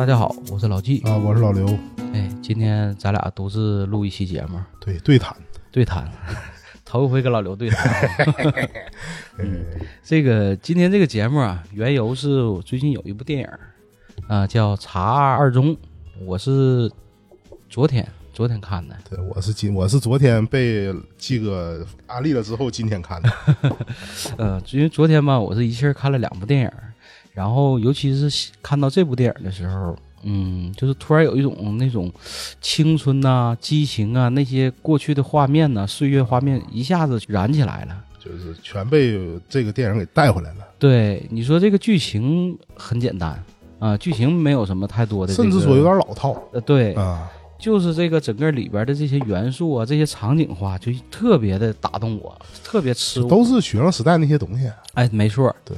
大家好，我是老纪。啊，我是老刘。哎，今天咱俩独自录一期节目，对，对谈。对谈，头一回跟老刘对谈。嗯，这个今天这个节目啊，缘由是我最近有一部电影，啊、叫《查二中》，我是昨天昨天看的。对，我是今我是昨天被季哥安利了之后，今天看的。呃，因为昨天吧，我是一气儿看了两部电影，然后尤其是看到这部电影的时候，嗯，就是突然有一种那种青春呐、激情啊，那些过去的画面呐、岁月画面一下子燃起来了。就是全被这个电影给带回来了，对，你说这个剧情很简单啊，剧情没有什么太多的、这个，甚至说有点老套呃，对，啊。就是这个整个里边的这些元素啊，这些场景化，就特别的打动我，特别吃我。都是学生时代那些东西。哎，没错，对，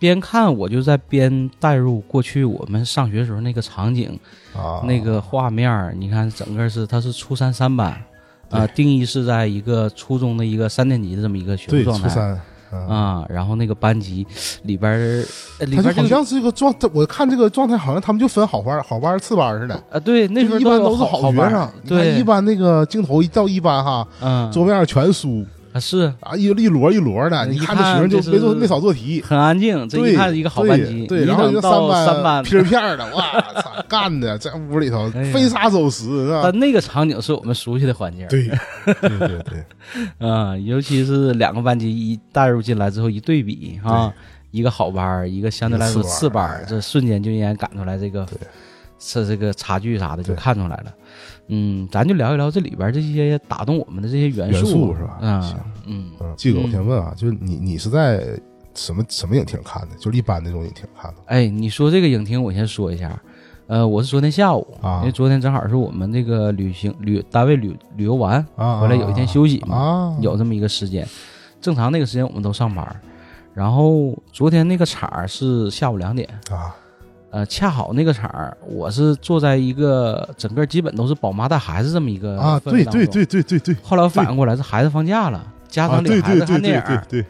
边看我就在边带入过去我们上学时候那个场景、啊，那个画面儿。你看，整个是他是初三三班，啊、对定义是在一个初中的一个三年级的这么一个学习状态初三啊，啊。然后那个班级里边儿，他边这个就好像是一个状，我看这个状态好像他们就分好班、好班、次班似的。啊，对，那时候一般都是好学生，对，一般那个镜头一到一班哈，嗯，桌面上全书啊是啊，一一摞一摞的，你看这学生就是没做没少做题。很安静，这对，一看一个好班级，对，一然后等到这班三班，片儿片儿的，哇 操，干的在屋里头飞沙走石是吧？但那个场景是我们熟悉的环境，对，对对对，啊、尤其是两个班级一带入进来之后一对比啊，一个好班，一个相对来说次次班这瞬间就应该感出来这个对是这个差距啥的就看出来了。嗯，咱就聊一聊这里边这些打动我们的这些元元素素是吧嗯行嗯，嗯，季哥，我先问啊，就是你你是在什么什么影厅看的？就是一般那种影厅看的哎，你说这个影厅，我先说一下。呃，我是昨天下午，啊因为昨天正好是我们这个旅行旅单位旅旅游完，啊？回来有一天休息嘛，啊，有这么一个时间。正常那个时间我们都上班，然后昨天那个场是下午两点，啊呃，恰好那个场儿我是坐在一个整个基本都是宝妈带孩子这么一个啊，对对。对对对对，后来我反应过来是孩子放假了，家啊长领孩子看电影儿。对对对，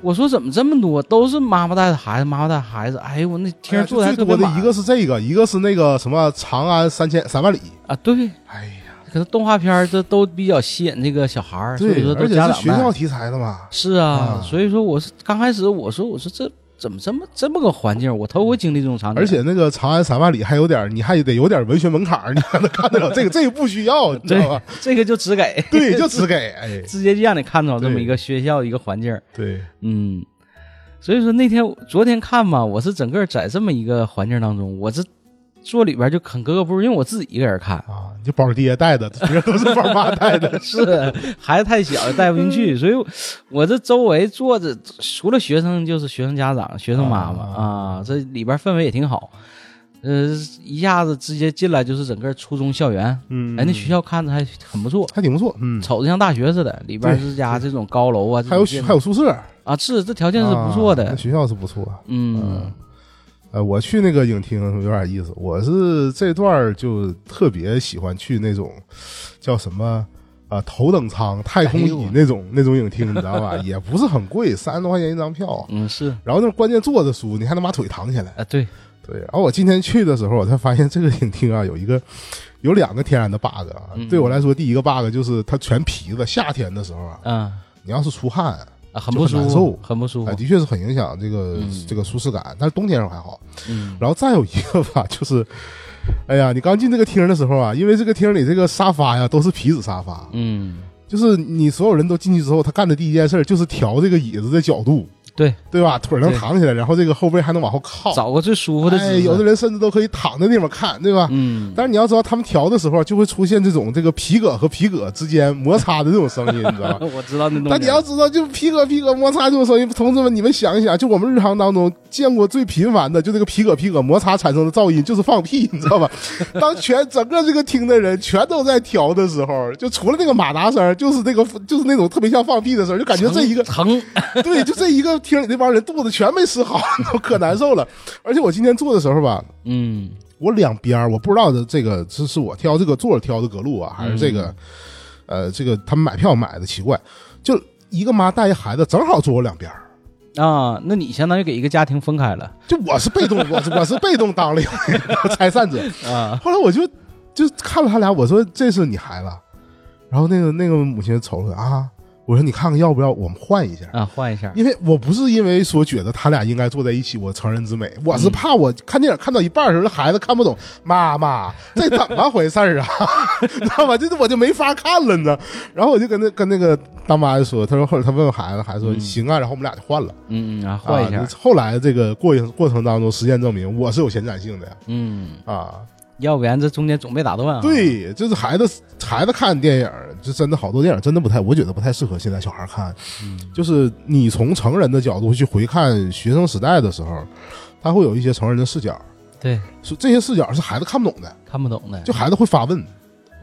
我说怎么这么多都是妈妈带着孩子，妈妈带孩子？哎呦，我那天儿坐的还哎最多的一个是这个，一个是那个什么长安三千三万里，啊，对。哎呀，可是动画片儿这都比较吸引这个小孩儿，所以对说，都而且是家长带学校题材的嘛，是啊，啊所以说我是刚开始我说我说这怎么这么这么个环境，我头回经历这种场景，而且那个长安三万里还有点，你还得有点文学门槛儿，你才 能看得了这个，这个不需要，你知道吧？这个就只给。对，就只给，哎，直接就让你看到这么一个学校一个环境，对，嗯，所以说那天昨天看嘛，我是整个在这么一个环境当中，我这坐里边就很格格不入，因为我自己一个人看。啊，就宝爹带的，别人都是宝妈带的，是孩子太小带不进去，所以我这周围坐着除了学生就是学生家长、学生妈妈啊啊，这里边氛围也挺好。呃，一下子直接进来就是整个初中校园，嗯哎，那学校看着还很不错，还挺不错，嗯，瞅着像大学似的，里边是家这种高楼啊，还有还有宿舍，啊，是这条件是不错的。啊，学校是不错。嗯呃，我去那个影厅有点意思，我是这段儿就特别喜欢去那种叫什么啊、头等舱、太空椅那种、那种影厅，你知道吧？也不是很贵，三十多块钱一张票。嗯是然后那关键坐着舒服，你还能把腿躺起来。啊，对，对，然后我今天去的时候，我才发现这个影厅啊有一个有两个天然的 bug 啊。嗯对我来说，第一个 bug 就是它全皮子，夏天的时候啊，嗯你要是出汗，啊，很不舒服很不舒服，的确是很影响这个、嗯这个舒适感。但是冬天时候还好。嗯然后再有一个吧，就是，哎呀，你刚进这个厅的时候啊，因为这个厅里这个沙发呀都是皮质沙发，嗯，就是你所有人都进去之后，他干的第一件事就是调这个椅子的角度，对，对吧？腿能对躺起来，然后这个后背还能往后靠。找个最舒服的哎，姿势，有的人甚至都可以躺在地方看，对吧？嗯，但是你要知道，他们调的时候就会出现这种这个皮革和皮革之间摩擦的这种声音，你知道吧？我知道那东西，但你要知道，就皮革皮革摩擦这种声音，同志们，你们想一想，就我们日常当中见过最频繁的，就这个皮革皮革摩擦产生的噪音，就是放屁，你知道吧？当全整个这个厅的人全都在调的时候，就除了那个马达声，就是那个就是那种特别像放屁的声，就感觉这一个疼，对，就这一个厅里那帮人肚子全没吃好，都可难受了。而且我今天坐的时候吧，嗯我两边儿我不知道的这个是是我挑这个座儿挑的隔路啊，还是这个、呃这个他们买票买的奇怪，就一个妈带一孩子正好坐我两边儿啊，那你相当于给一个家庭分开了就我是被动，我是 我是被动当了 拆散者。啊。后来我就就看了他俩，我说这是你孩子，然后那个那个母亲瞅瞅啊，我说你看看要不要我们换一下。啊，换一下，因为我不是因为说觉得他俩应该坐在一起，我成人之美，我是怕我看电影看到一半的时候，孩子看不懂，妈妈这怎么回事儿啊？知道吧？就是我就没法看了，你知道？然后我就跟那跟那个当妈的说，他说后来他问问孩子，孩子说、嗯行啊，然后我们俩就换了，嗯嗯，啊，换一下啊，后来这个过程过程当中，实践证明我是有前瞻性的呀嗯，啊。要不然这中间总被打断啊。，对，就是孩子孩子看电影，就真的好多电影真的不太，我觉得不太适合现在小孩看。嗯就是你从成人的角度去回看学生时代的时候，他会有一些成人的视角，对，是这些视角是孩子看不懂的，看不懂的，就孩子会发问。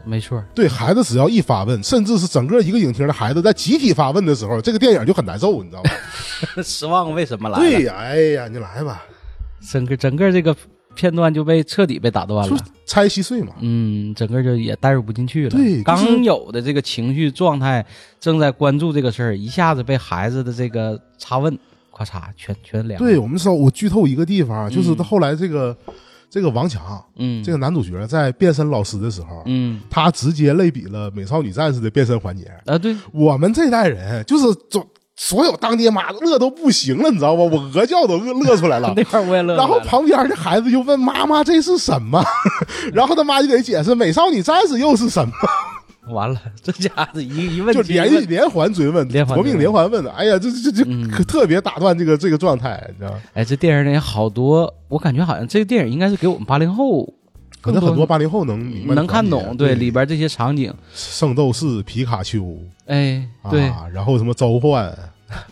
没错。对孩子只要一发问，甚至是整个一个影厅的孩子在集体发问的时候，这个电影就很难受，你知道吗？失望为什么来？对呀，哎呀，你来吧，整个整个这个片段就被彻底被打断了。拆稀碎嘛。嗯，整个就也带入不进去了。对就是刚有的这个情绪状态，正在关注这个事儿，一下子被孩子的这个插问，咔嚓，全全凉了。对，我们说，我剧透一个地方，就是他后来这个、这个王强，嗯，这个男主角在变身老师的时候，嗯他直接类比了美少女战士的变身环节。啊，对，我们这代人就是总所有当爹妈的乐都不行了，你知道吧？我鹅叫都乐乐出来了。那块我也乐了。然后旁边的孩子就问妈妈这是什么，然后他妈就得解释美少女战士又是什么，完了，这家子一一问就连一问连连环追问，夺命连环追问连环问的。哎呀，这这这嗯这特别打断这个这个状态，你知道吗？哎，这电影里好多，我感觉好像这个电影应该是给我们八零后可能很多八零后能明白能看懂，对对。里边这些场景，圣斗士皮卡丘，哎，对，啊，然后什么召唤，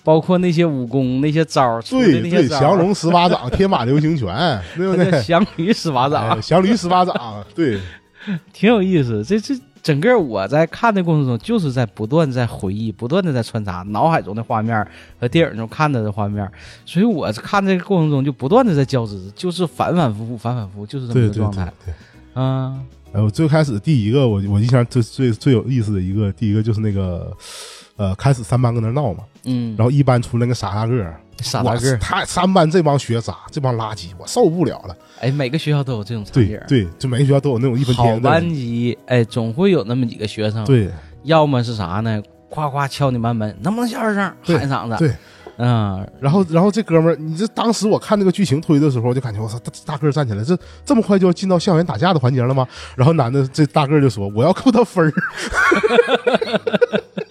包括那些武功、那些招儿，对对，降龙十八掌、天马流星拳，对不对？降驴十八掌。哎，降驴十八掌，对，挺有意思。这这整个我在看的过程中，就是在不断在回忆，不断的在穿插脑海中的画面和电影中看到的画面，所以我看这个过程中就不断的在交织，就是反反复复，反反复复，就是这么个状态。对。嗯哎，我最开始第一个，我我印象最最最有意思的一个，第一个就是那个，呃，开始三班搁那闹嘛，嗯，然后一班出那个傻大个傻大个儿，他三班这帮学渣，这帮垃圾，我受不了了。哎，每个学校都有这种场对景。对，就每个学校都有那种一分好天的班级，哎，总会有那么几个学生，对要么是啥呢？夸夸敲你班门，能不能小点声？对喊一嗓子。对，嗯，然后然后这哥们儿，你这当时我看那个剧情推的时候，我就感觉我操，大大个儿站起来，这这么快就要进到校园打架的环节了吗？然后男的这大个儿就说：“我要扣他分儿。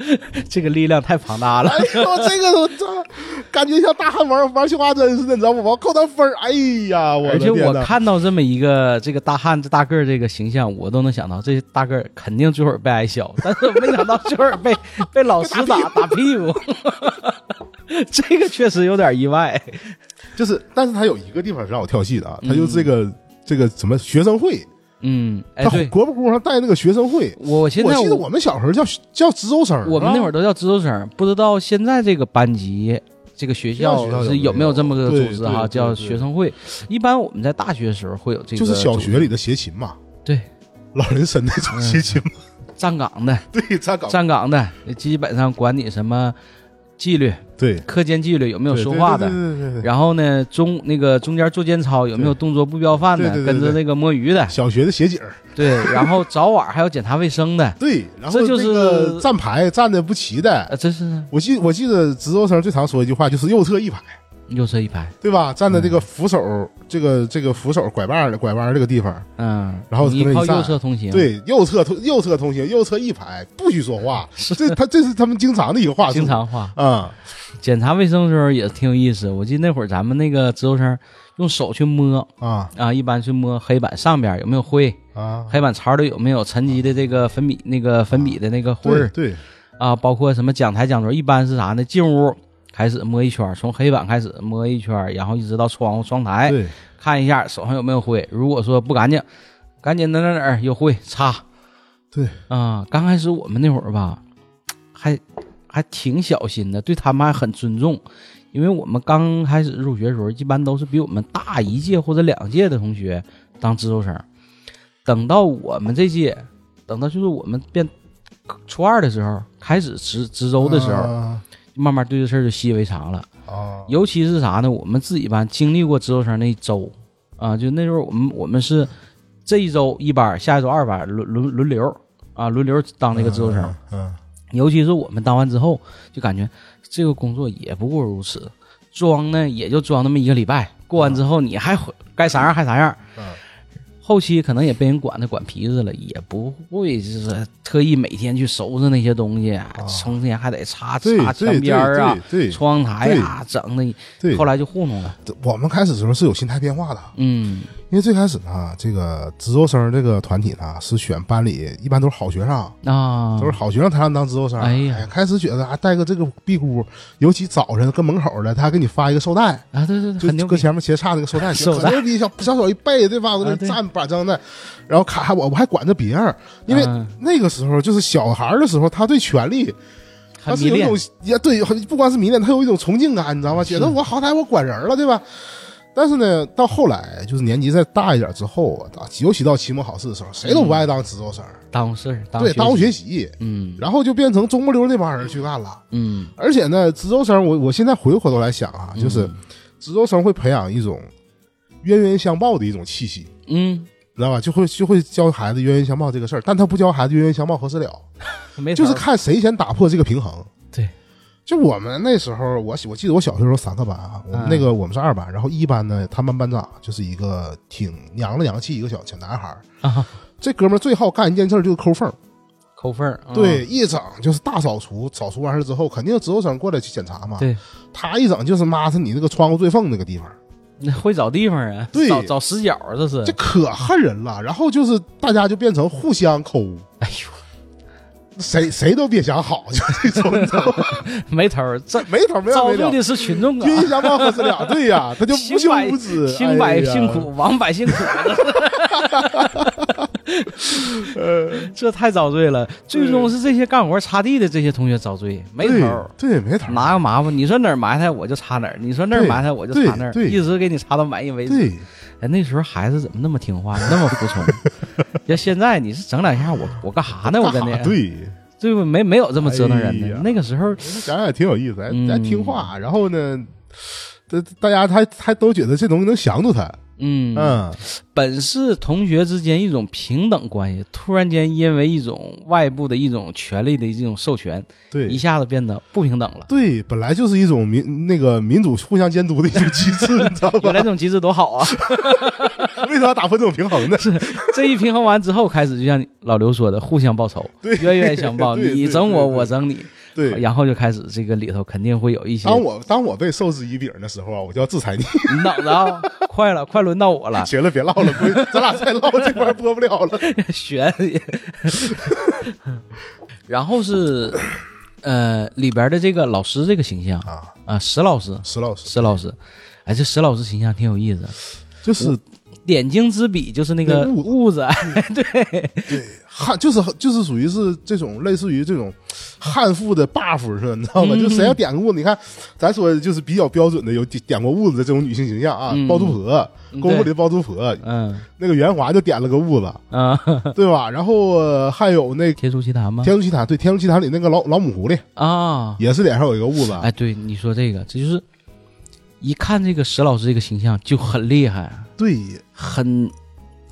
这个力量太庞大了。哎呦，这个我操，感觉像大汉玩玩绣花针似的，你知道吗？我要扣他分儿。哎呀，我的而且我看到这么一个这个大汉这大个儿这个形象，我都能想到这大个儿肯定最后被挨削，但是我没想到最后被 被老师打打屁股，这个确实有点意外。就是，但是他有一个地方是让我跳戏的啊，嗯他就这个这个什么学生会，嗯，哎，他对，国不裤上带那个学生会。我现在我记得我们小时候叫叫值周生，我们那会儿儿都叫值周生，不知道现在这个班级。这个学校是有没有这么个组织哈？叫学生会。一般我们在大学的时候会有这个，就是小学里的协勤嘛，对老人参那种协勤嘛，站岗的，对，站岗，站岗的，基本上管你什么纪律、对，课间纪律有没有说话的？然后呢中那个中间做间操有没有动作不标范的，跟着那个摸鱼的，小学的写景儿，对，然后早晚还要检查卫生的，对，然后这就是站牌站的不齐的，呃，这是我记我记得值周生最常说一句话就是右侧一排，右侧一排，对吧？站在这个扶手这个这个扶手拐弯拐弯儿这个地方，嗯，然后你靠右侧通行，，对，右侧通右侧通行，右侧一排，不许说话。这他这是他们经常的一个话术，经常话。啊，检查卫生的时候也挺有意思，我记得那会儿咱们那个值周生用手去摸啊。啊，一般去摸黑板上边有没有灰，啊，黑板槽里有没有沉积的这个粉笔那个粉笔的那个灰对啊，包括什么讲台讲桌，一般是啥呢？进屋开始摸一圈，从黑板开始摸一圈，然后一直到窗户窗台对看一下手上有没有灰。如果说不干净，赶紧哪哪哪儿有灰擦对，啊。刚开始我们那会儿吧，还还挺小心的，对他们还很尊重，因为我们刚开始入学的时候，一般都是比我们大一届或者两届的同学当值周生。等到我们这届，等到就是我们变初二的时候，开始值值周的时候，啊慢慢对这事儿就习以为常了。啊，尤其是啥呢？我们自己班经历过值周生那一周啊，就那时候我们我们是这一周一班，下一周二班，轮轮轮流啊，轮流当那个值周生。嗯，尤其是我们当完之后，就感觉这个工作也不过如此，装呢也就装那么一个礼拜，过完之后你还回该啥样还啥样。嗯后期可能也被人管的管皮子了，也不会就是特意每天去收拾那些东西，成天还得擦擦墙边儿啊、窗台啊，整的。对，后来就糊弄了。我们开始的时候是有心态变化的，嗯因为最开始呢，这个值周生这个团体呢是选班里一般都是好学生，啊，都是好学生才让当值周生。哎呀开始觉得啊，带个这个壁箍，尤其早晨跟门口的，他还给你发一个绶带，啊，对对对，就。搁前面斜插那个绶带，绶牛逼，小小手一背，对吧？我那站板正的，然后卡我我还管着别人，因为嗯那个时候就是小孩的时候，他对权力他是有一种也对，不光是迷恋，他有一种崇敬感，你知道吗？觉得我好歹我管人了，对吧？但是呢，到后来就是年纪再大一点之后啊，尤其到期末考试的时候，谁都不爱当值周生，耽误事对，耽误。学习，嗯然后就变成中不溜那帮人去干了。嗯，而且呢，值周生，我我现在回过头来想啊，就是嗯值周生会培养一种冤冤相报的一种气息，嗯，你知道吧？就会就会教孩子冤冤相报这个事儿，但他不教孩子冤冤相报何时了，没就是看谁先打破这个平衡。对，就我们那时候，我我记得我小学时候三个班啊，我们嗯那个我们是二班，然后一班呢，他们班长就是一个挺娘了娘气一个小小男孩儿。啊，这哥们儿最好干一件事儿就是抠缝儿，抠缝儿。啊对，一整就是大扫除，扫除完事儿之后，肯定值周生过来去检查嘛。对，他一整就是抹他你那个窗户最缝那个地方，那会找地方啊，对找找死角儿，这是。这可恨人了。然后就是大家就变成互相抠，哎呦，谁谁都别想好，就这种？没头儿，这 没头没完没了。遭罪的是群众啊，冤冤相报何时了？对呀，他就无休无止，清百姓哎呀。苦，亡百姓苦，这 这太遭罪了。最终是这些干活擦地的这些同学遭罪，没头儿。对，对，没头儿。拿个麻烦，你说哪儿埋汰我就擦哪儿，你说那儿埋汰我就擦那儿，一直给你擦到满意为止。对，哎，那时候孩子怎么那么听话，那么服从？要现在你是整两下，我我干啥呢？我跟你干啥对，对不？没没有这么折腾人的。哎那个时候，想想也挺有意思，还嗯还听话。然后呢，这大家还还都觉得这东西能降住他。嗯，嗯，本是同学之间一种平等关系，突然间因为一种外部的一种权利的一种授权，对，一下子变得不平等了。对，本来就是一种民那个民主互相监督的一种机制，你知道吧原来？这种机制多好啊！为什么要打破这种平衡呢？是这一平衡完之后，开始就像老刘说的，互相报仇，对冤冤相报，你整我，我整你，对，然后就开始这个里头肯定会有一些当我当我被授之以柄的时候啊，我就要制裁你。你等着啊，快了，快轮到我了，行了，别唠了，咱俩再唠这块儿播不了了。悬。然后是呃里边的这个老师这个形象啊，啊，石老师，石老师石老师，哎，这石老师形象挺有意思。就是点睛之笔就是那个那痦痦子，对。对，汉，就是就是属于是这种类似于这种汉服的 buff 是吧？你知道吗？嗯。就谁要点个痦子，你看咱说的就是比较标准的有点点过痦子的这种女性形象啊，嗯。包租婆，嗯功夫里的包租婆，嗯。那个袁华就点了个痦子，啊，对吧？然后呃还有那《天书奇谭吗？天书奇谭》，对，《天书奇谭》里那个老老母狐狸啊，也是脸上有一个痦子，哎，对，你说这个，这就是一看这个石老师这个形象就很厉害，对很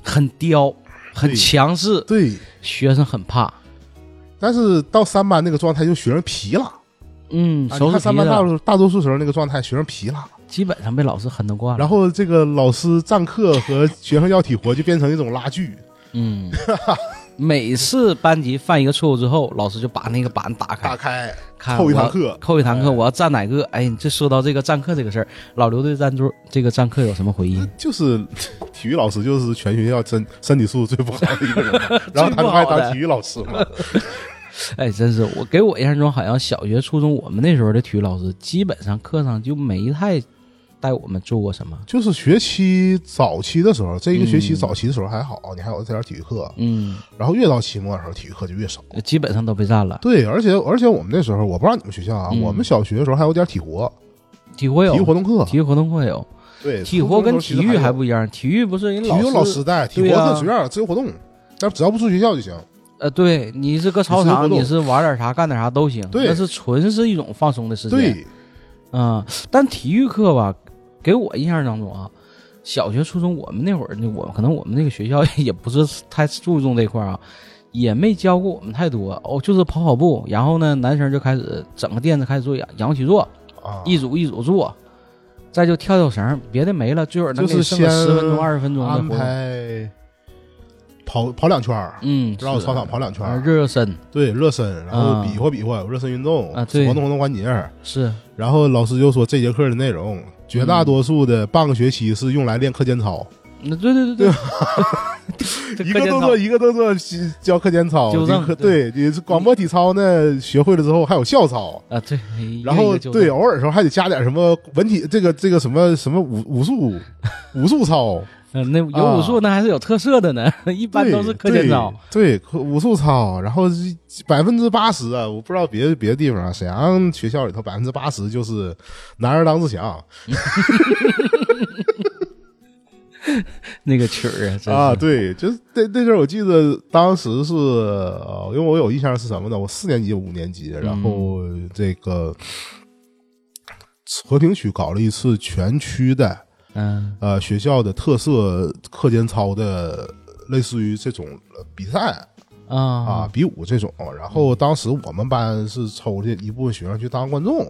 很刁，很强势，对。学生很怕。但是到三班那个状态，就学生皮了。嗯，你看三班大，多大多数时候那个状态，学生皮了。基本上被老师狠得惯了。然后这个老师占课和学生要体活就变成一种拉锯。嗯，每次班级犯一个错误之后，老师就把那个板打开，打开，看扣一堂课扣一堂课，哎我要占哪个？哎，你这说到这个占课这个事儿，老刘对占桌这个占课有什么回忆？就是体育老师就是全学校身身体素质最不好的一个人，然后他们还当体育老师嘛。哎，真是我给我印象中，好像小学、初中我们那时候的体育老师，基本上课上就没太带我们做过什么。就是学期早期的时候，这一个学期嗯早期的时候还好，你还有这点体育课，嗯，然后越到期末的时候，体育课就越少。基本上都被占了。对，而且而且我们那时候，我不知道你们学校啊，嗯我们小学的时候还有点体活，体活有体育活动课，体育活动课有，对，体活跟体育还不一一样。体育不是人体育有老师师带，体活对呀课随便自由活动，但只要不出学校就行。呃，对，你是搁操场，你是玩点啥干点啥都行，对那是纯是一种放松的时间。对，嗯、但体育课吧，给我印象当中啊，小学、初中我们那会儿呢，我可能我们那个学校也不是太注重这块儿啊，也没教过我们太多哦，就是跑跑步，然后呢，男生就开始整个垫子开始做仰仰起坐，啊，一组一组做，再就跳跳绳，别的没了，最后能给就是剩十分钟、二十分钟的安。排跑跑两圈儿，嗯，是绕操场跑两圈啊儿，热热身对，热身，然后啊比划比划，有热身运动，啊对活动活动关节。是然后老师就说这节课的内容，绝大多数的半个学期是用来练课间操，那对对对对，一个动作一个动作教课间操，纠正这课对，你是广播体操呢，学会了之后还有校操。啊对，然后对，偶尔时候还得加点什么文体，这个这个什么什么武武术武术操，嗯，那有武术那还是有特色的呢，一般都是课间操。对，对，武术操，然后百分之八十啊，我不知道别的别的地方啊，沈阳学校里头百分之八十就是男儿当自强 那个曲儿啊，啊，对，就是那那阵儿我记得当时是，呃因为我有印象是什么呢？我四年级五年级，然后这个和平区搞了一次全区的嗯呃学校的特色课间操的，类似于这种呃比赛。啊，啊比武这种，然后当时我们班是抽的一部分学生去当观众，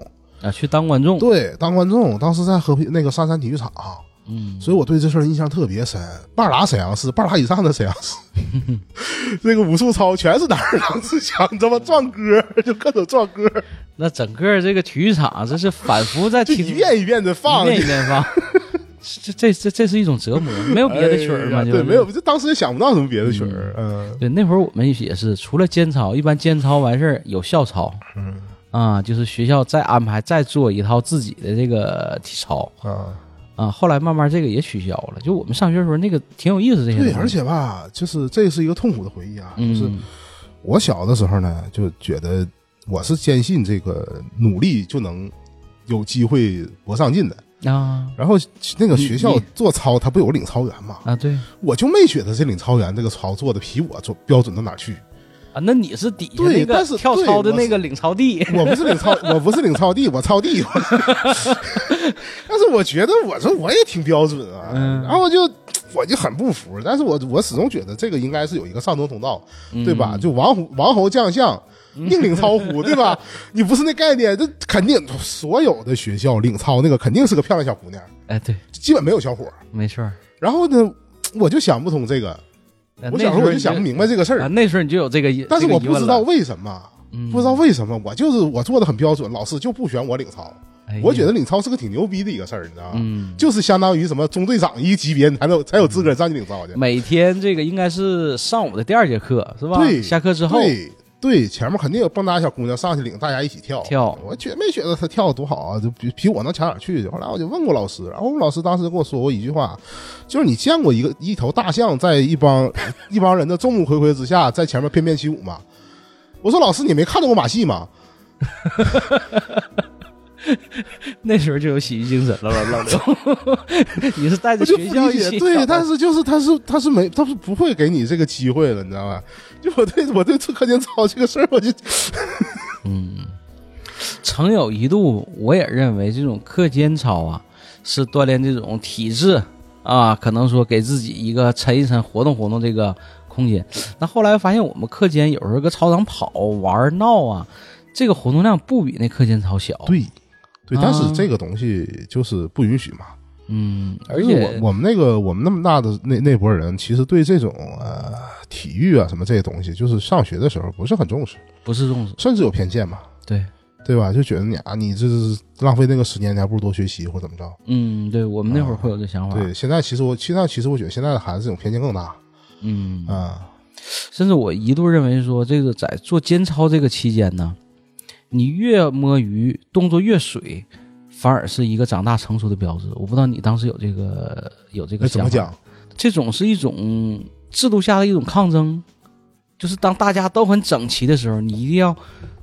啊，去当观众，对，当观众。当时在和平那个杉山体育场，嗯所以我对这事儿印象特别深。半拉沈阳市，半拉以上的沈阳市，这个武术操全是男 儿郎自强，你知道吗？壮歌就各种壮歌，那整个这个体育场，这是反复在 就听，一遍一遍的放一。遍一遍放，这这这这是一种折磨，没有别的曲儿吗？就是哎对，没有，就当时也想不到什么别的曲儿，嗯对，那会儿我们也是，除了间操，一般间操完事儿有校操嗯啊，就是学校再安排再做一套自己的这个体操啊，啊。后来慢慢这个也取消了，就我们上学的时候那个挺有意思这些东对，西。而且吧，就是这是一个痛苦的回忆啊，就是嗯我小的时候呢，就觉得我是坚信这个努力就能有机会博上进的。啊然后那个学校做操，他不有领操员吗？啊对我就没觉得这领操员这个操做的比我做标准到哪去。啊，那你是底下对那个跳操的那个领操地我不是领操，我不是领操地，我操地。但是我觉得我说我也挺标准啊，嗯然后我就我就很不服。但是我我始终觉得这个应该是有一个上升通道，对吧？嗯就王侯王侯将相。宁领操乎，对吧？你不是那概念，这肯定所有的学校领操那个肯定是个漂亮小姑娘，哎对，基本没有小伙儿。没错儿。然后呢，我就想不通这个，呃我小时候我就想不明白这个事啊，儿，那时候你就有这个疑，但是我不知道为什么，嗯不知道为什么，我就是我做的很标准，老师就不选我领操。哎我觉得领操是个挺牛逼的一个事儿，你知道吗？嗯，就是相当于什么中队长一级别，你才能才有资格上去领操去。每天这个应该是上午的第二节课是吧？对，下课之后对对，前面肯定有蹦跶小姑娘上去领大家一起跳跳我觉没觉得她跳的多好啊，就比比我能强哪儿去。后来我就问过老师，然后我们老师当时跟我说过一句话，就是你见过一个一头大象在一帮一帮人的众目睽睽之下在前面翩翩起舞吗？我说老师，你没看到过马戏吗？那时候就有喜剧精神了吧，老刘，你是带着学校一起，对，但是就是他是他是没他是不会给你这个机会了，你知道吧？就我对我对这课间操这个事儿，我就嗯曾有一度，我也认为这种课间操啊，是锻炼这种体质啊，可能说给自己一个抻一抻、活动活动这个空间。那后来发现，我们课间有时候搁操场跑玩闹啊，这个活动量不比那课间操小。，对对，啊但是这个东西就是不允许嘛。嗯，而且我我们那个我们那么大的那那波人，其实对这种呃体育啊什么这些东西，就是上学的时候不是很重视，不是重视，甚至有偏见嘛，对，对吧？就觉得你啊，你这是浪费那个时间，你还不如多学习或怎么着。嗯，对我们那会儿会有这想法。对，现在其实我现在其实我觉得现在的孩子这种偏见更大嗯，啊。甚至我一度认为说，这个在做监操这个期间呢，你越摸鱼，动作越水，反而是一个长大成熟的标志。我不知道你当时有这个有这个想法？怎么讲？这种是一种制度下的一种抗争，就是当大家都很整齐的时候，你一定要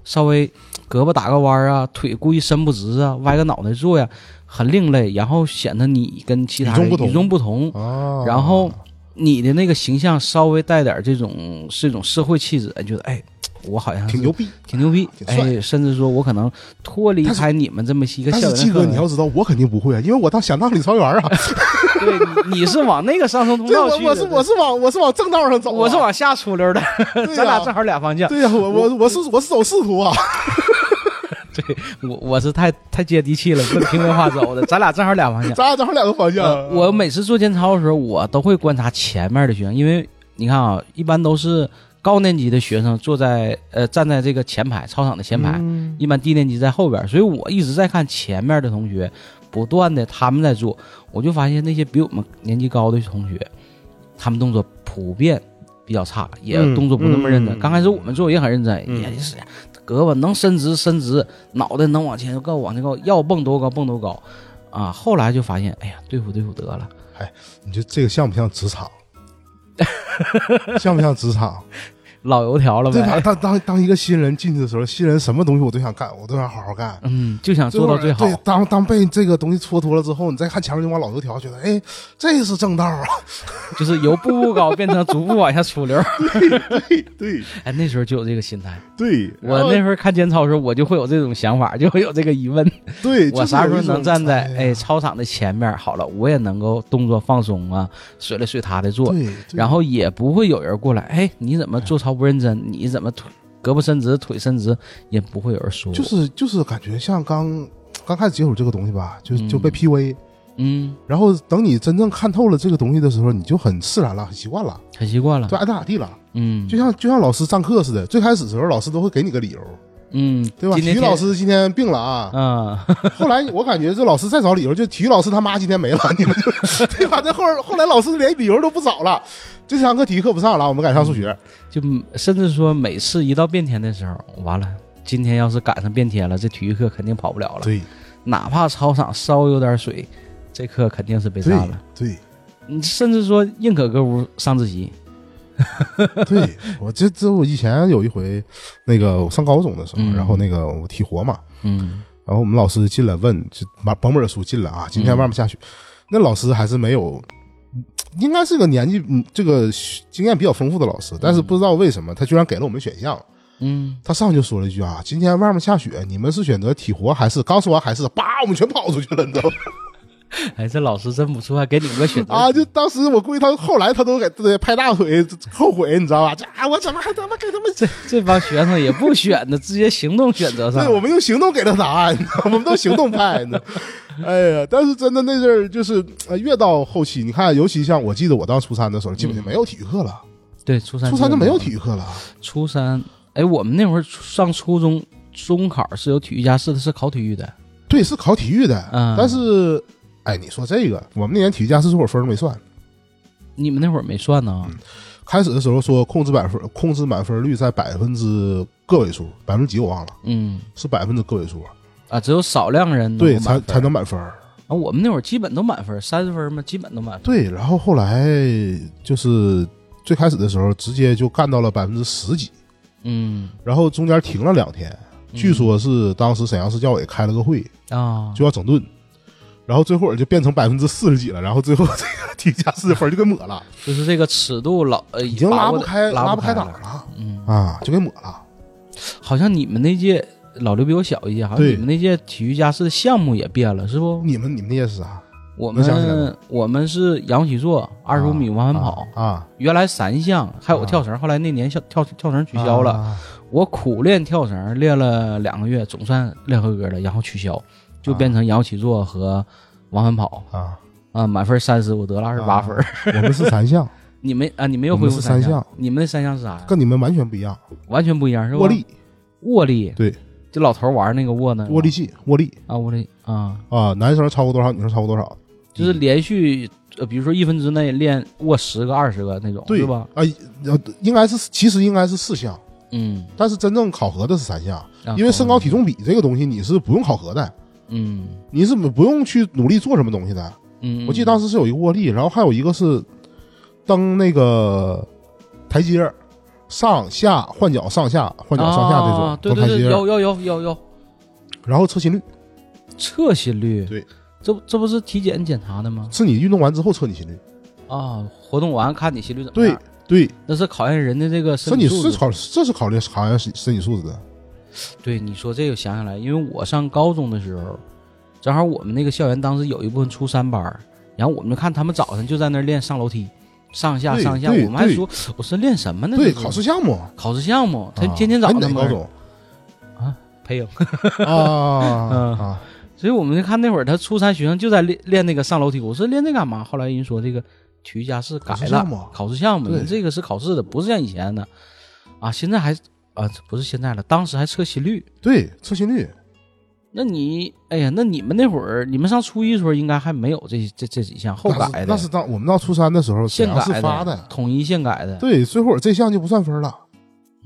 稍微胳膊打个弯儿啊，腿故意伸不直啊，歪个脑袋坐呀，很另类，然后显得你跟其他人与众不同然后你的那个形象稍微带点这种是一种社会气质，哎觉得哎我好像挺牛逼。挺牛逼，哎，甚至说我可能脱离开你们这么一个但校园的氛围是鸡哥，你要知道，我肯定不会啊，因为我当想当李朝元啊。对，你你是往那个上升通，道去的，我我是我是往我是往正道上走啊，我是往下出溜的，对咱俩正好俩方向。对呀，我我我是 我是走仕途啊。对我我是太太接地气了，奔听文化走的，咱俩正好俩方向。咱俩正好两个方向呃。我每次做监操的时候，我都会观察前面的学生，因为你看啊，一般都是高年级的学生坐在呃站在这个前排操场的前排，嗯。一般低年级在后边，所以我一直在看前面的同学，不断的他们在做，我就发现那些比我们年级高的同学，他们动作普遍比较差，也嗯动作不那么认真。嗯。刚开始我们做也很认真，嗯。也是胳膊能伸直伸直，脑袋能往前够往前够，要蹦多高蹦多高，啊，后来就发现，哎呀，对付对付得了，哎你觉得这个像不像职场？像不像职场？老油条了对吧？呗，当当当一个新人进去的时候，新人什么东西我都想干，我都想好好干。嗯，就想做到最好对，，当当被这个东西蹉跎了之后，你再看前面那帮老油条，觉得哎，这是正道啊！就是由步步高变成逐步往下出溜。对对 哎，那时候就有这个心态。对，我那时候看监操的时候，我就会有这种想法，就会有这个疑问：对，我啥时候能站在哎哎操场的前面？好了，我也能够动作放松啊，水来水他的做，对然后也不会有人过来，哎，你怎么做操不认真？你怎么腿胳膊伸直，腿伸直？也不会有人说。就是就是感觉像刚刚开始接触这个东西吧，就嗯就被 PUA，嗯，然后等你真正看透了这个东西的时候，你就很释然了，很习惯了，很习惯了就。爱咋咋地了。嗯，就像就像老师上课似的，最开始的时候老师都会给你个理由，嗯，对吧？体育老师今天病了啊，嗯，后来我感觉这老师再找理由，就体育老师他妈今天没了，你们就 对吧？这后后来老师连理由都不找了，这堂课体育课不上了，我们改上数学。就甚至说每次一到变天的时候，完了，今天要是赶上变天了，这体育课肯定跑不了了。对哪怕操场稍微有点水，这课肯定是被占了。对你甚至说宁可搁屋上自习，对，我这这我以前有一回，那个我上高中的时候，嗯然后那个我体活嘛，嗯然后我们老师进来问，就把本本书进来啊，今天外面下雪，那老师还是没有，应该是个年纪嗯这个经验比较丰富的老师，但是不知道为什么他居然给了我们选项，嗯，他上去就说了一句啊，今天外面下雪，你们是选择体活还是？刚说完还是，叭，我们全跑出去了，你知道吗？哎，这老师真不错，还给你们个选择啊，就当时我估计他后来他都给给拍大腿 后悔，你知道吧？这啊，我怎么还他妈给他们这这帮学生也不选呢，直接行动选择上对，。我们用行动给他答案，我们都行动派呢。哎呀，但是真的那阵儿就是，呃，越到后期，你看，尤其像我记得我当初三的时候，基本就没有体育课了，对，初三初三就没有体育。育课了。初三，哎，我们那会儿上初中中考是有体育加试的，是考体育的。对，是考体育的，嗯但是，哎，你说这个，我们那年体育加试这会儿分都没算。你们那会儿没算呢？开始的时候说控制百分，控制满分率在百分之个位数，百分之几我忘了，嗯是百分之个位数，啊，只有少量人对，才才能满分。啊，我们那会儿基本都满分，三十分嘛，基本都满分。对，然后后来就是最开始的时候，直接就干到了百分之十几，嗯，然后中间停了两天，据说是当时沈阳市教委开了个会，啊，就要整顿，然后最后就变成百分之四十几了，然后最后这个体育加试的分就给抹了，就是这个尺度老呃已经拉不开拉不开档档了嗯，啊，就给抹了。好像你们那届老刘比我小一届，好像你们那届体育加试的项目也变了，是不？你们你们那届是啥？我们我们是仰卧起坐、二十五米往返跑，啊啊，原来三项，还有跳绳，后来那年跳跳跳绳取消了。啊我苦练跳绳，练了两个月，总算练合格了，然后取消，就变成仰卧起坐和往返跑啊，啊，满分三十，我得了二十八分。我们是三项，你们啊，你没有恢复三项，你们那三项是啥呀？跟你们完全不一样。完全不一样，是吧？握力，握力，对，就老头玩那个握呢，握力器，握力啊，握力啊，啊，男生超过多少，女生超过多少，就是连续，呃，比如说一分之内练握十个、二十个那种，对吧？啊，呃应该是其实应该是四项，嗯，但是真正考核的是三项，啊因为身高体，重比这个东西你是不用考核的，嗯你是不用去努力做什么东西的。嗯，我记得当时是有一个握力，然后还有一个是蹬那个台阶儿上下换脚上下换脚上下这种啊对对对，蹬台阶儿，有有有有有然后测心率测心率，对，这这不是体检检查的吗？是你运动完之后测你心率，啊，活动完看你心率怎么对样？对，那是考验人的这个身体体素质。是考，这是考虑考验身身体素质的。对，你说这个想起来，因为我上高中的时候，正好我们那个校园当时有一部分初三班，然后我们就看他们早晨就在那儿练上楼梯，上下上下，我们还说我说练什么呢？对，考试项目，考试项目，他啊天天早哎上嘛哪高中培养。啊嗯啊？所以我们就看那会儿他初三学生就在练练那个上楼梯，我说练那干嘛？后来人说这个体育加试改了考试项目考试项目，对你这个是考试的，不是像以前的啊，现在还啊不是现在了，当时还测心率。对，测心率。那你哎呀，那你们那会儿你们上初一的时候应该还没有这这这几项，后改的，那是当我们到初三的时候，现改发的，统一现改的。对，最后这项就不算分了，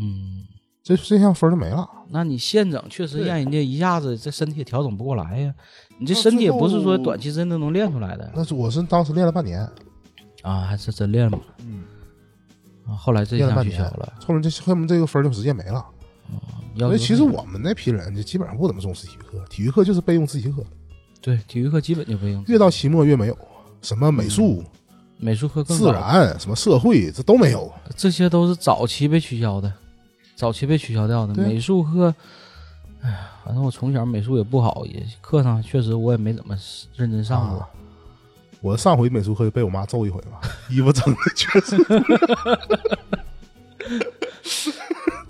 嗯，这这项分就没了。那你现整确实让人家一下子这身体也调整不过来呀。你这身体也不是说短期之内能练出来的那是我是当时练了半年，啊，还是真练了。后来这项练了半年取消了。后面这后面这个分就直接没了。要求所以其实我们那批人就基本上不怎么重视体育课，体育课就是备用自习课，对体育课基本就备用，越到期末越没有，什么美术、美术课更自，然、什么社会这都没有。这些都是早期被取消的，早期被取消掉的。美术课，哎呀，反正我从小美术也不好，也课上确实我也没怎么认真上过。啊我上回美术课就被我妈揍一回嘛，衣服整的全是。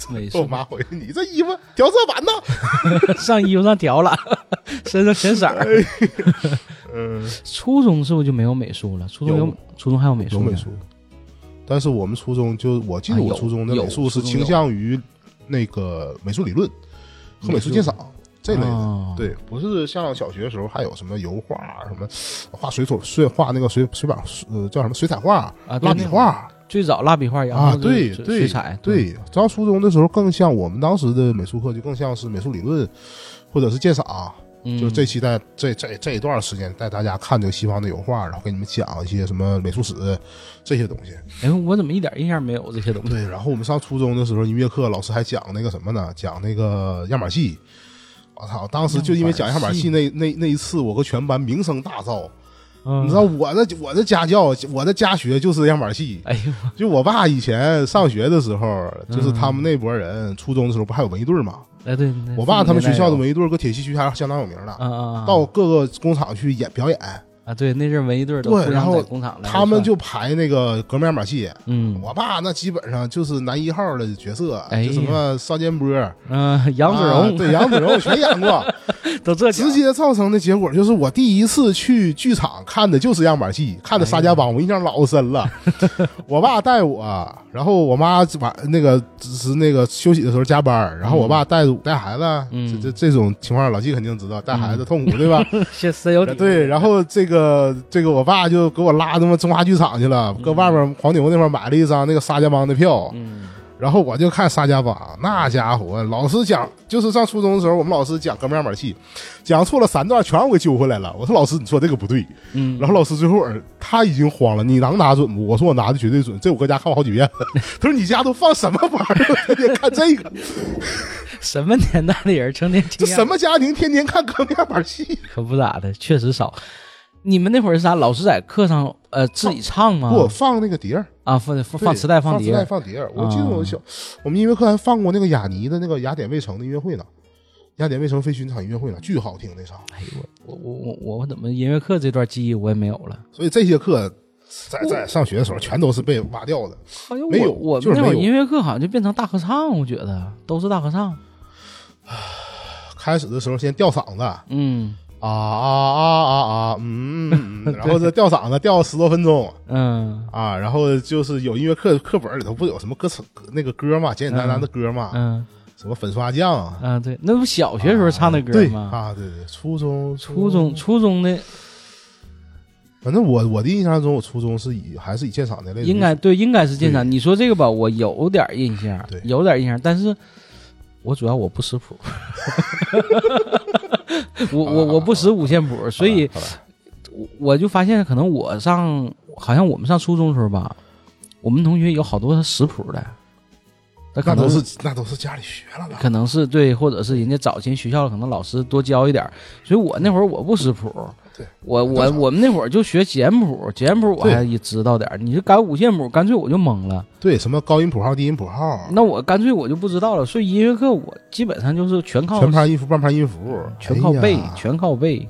美我术妈回去，你这衣服调色板呢？上衣服上调了，身上全色儿。嗯，初中是不是就没有美术了？初中有有初中还有美术呢？有美术，但是我们初中就我记得我初中的有美术是倾向于那个美术理论和美术鉴赏这类的。哦对，不是像小学的时候还有什么油画、什么画水彩、水画那个水水板，呃，叫什么水彩画、啊，蜡笔画最早蜡笔画，也啊，对对水彩，对。上初中的时候，更像我们当时的美术课，就更像是美术理论或者是鉴赏。嗯，就这期带这这这一段时间带大家看这个西方的油画，然后给你们讲一些什么美术史这些东西。哎，我怎么一点印象没有这些东西？对，然后我们上初中的时候，音乐课老师还讲那个什么呢？讲那个样板戏。我操！当时就因为讲样板戏那那那一次，我和全班名声大噪。嗯你知道我的我的家教，我的家学就是样板戏。哎呦，就我爸以前上学的时候，就是他们那拨人，初中的时候不还有文艺队吗？哎对，我爸他们学校的嗯文艺队搁铁西区还相当有名的，啊啊，到各个工厂去演表演。啊对，那阵儿文艺队儿对然后在工厂来他们就排那个革命样板戏。嗯我爸那基本上就是男一号的角色，哎就什么邵建波、嗯，杨子啊荣对杨子荣全演过，都这直接造成的结果就是我第一次去剧场看的就是样板戏，看的《沙家浜》，我印象老深了。我爸带我，然后我妈晚那个只是那个休息的时候加班，然后我爸带着带孩子，嗯。这这这种情况老纪肯定知道，带孩子痛苦对吧？先深有体对，然后这个这个我爸就给我拉他妈中华剧场去了，搁外面黄牛那块买了一张那个沙家浜的票，嗯然后我就看沙家浜，那家伙老师讲，就是上初中的时候，我们老师讲革命样板戏，讲错了三段，全让我给揪回来了。我说老师，你说这个不对。嗯，然后老师最后他已经慌了，你能拿准不？我说我拿的绝对准，这我搁家看过好几遍了。他说你家都放什么玩意儿？天天看这个，什么年代的人成天听这什么家庭天天看革命样板戏？可不咋的，确实少。你们那会儿是啥？老师在课上呃自己唱吗？不放那个碟儿，啊，放放放磁带放碟磁带放碟儿。我记得我小，我们音乐课还放过那个雅尼的那个雅典卫城的音乐会呢，雅典卫城飞巡场音乐会呢，巨好听那场。哎呦我我我我我怎么音乐课这段记忆我也没有了？所以这些课在在上学的时候全都是被挖掉的。哎呦没有我们那会儿音乐课好像就变成大合唱，我觉得都是大合唱。开始的时候先吊嗓子，啊嗯啊啊啊啊，啊，嗯嗯 然后这吊嗓子吊十多分钟。嗯。啊，然后就是有音乐课课本里头不有什么歌词那个歌嘛，简简单单的歌嘛，嗯。什么粉刷匠啊，啊，对，那不小学时候唱的歌对吗？啊，对对，初中初中初中的反正我我的印象中，我初中是以还是以鉴赏的类的应该对，应该是鉴赏。你说这个吧，我有点印象对，有点印象，但是我主要我不识谱，我我我不识五线谱，所以我我就发现，可能我上好像我们上初中的时候吧，我们同学有好多是识谱的，那可那能都是那都是家里学了吧，可能是对，或者是人家早前学校可能老师多教一点儿，所以我那会儿我不识谱，对我我我们那会儿就学简谱，简谱我还也知道点儿，你就改五线谱，干脆我就懵了。对，什么高音谱号、低音谱号，那我干脆我就不知道了。所以音乐课我基本上就是全靠全拍音符、半拍音符，全靠背，哎全靠背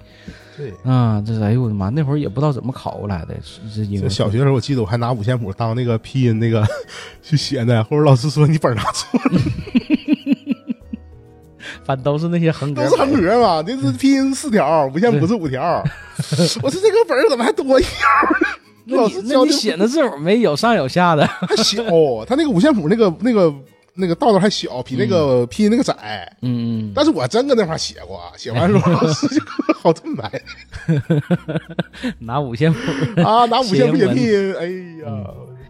对。啊！这是哎呦我的妈，那会儿也不知道怎么考过来的，这音乐小学的时候，我记得我还拿五线谱当那个拼音那个 去写呢，或者老师说你本拿错，反正都是那些横格都是横格嘛，那是拼音四条，五线谱是五条。我说这个本怎么还多一条？那老你那你 师教你写的字母没有上有下的，还小，他那个五线谱那个那个那个道道还小，比那个拼音那个窄。嗯，但是我真搁那块写过，写完之后老师就 好这么买拿五线谱，啊，拿五线谱写拼音，哎呀，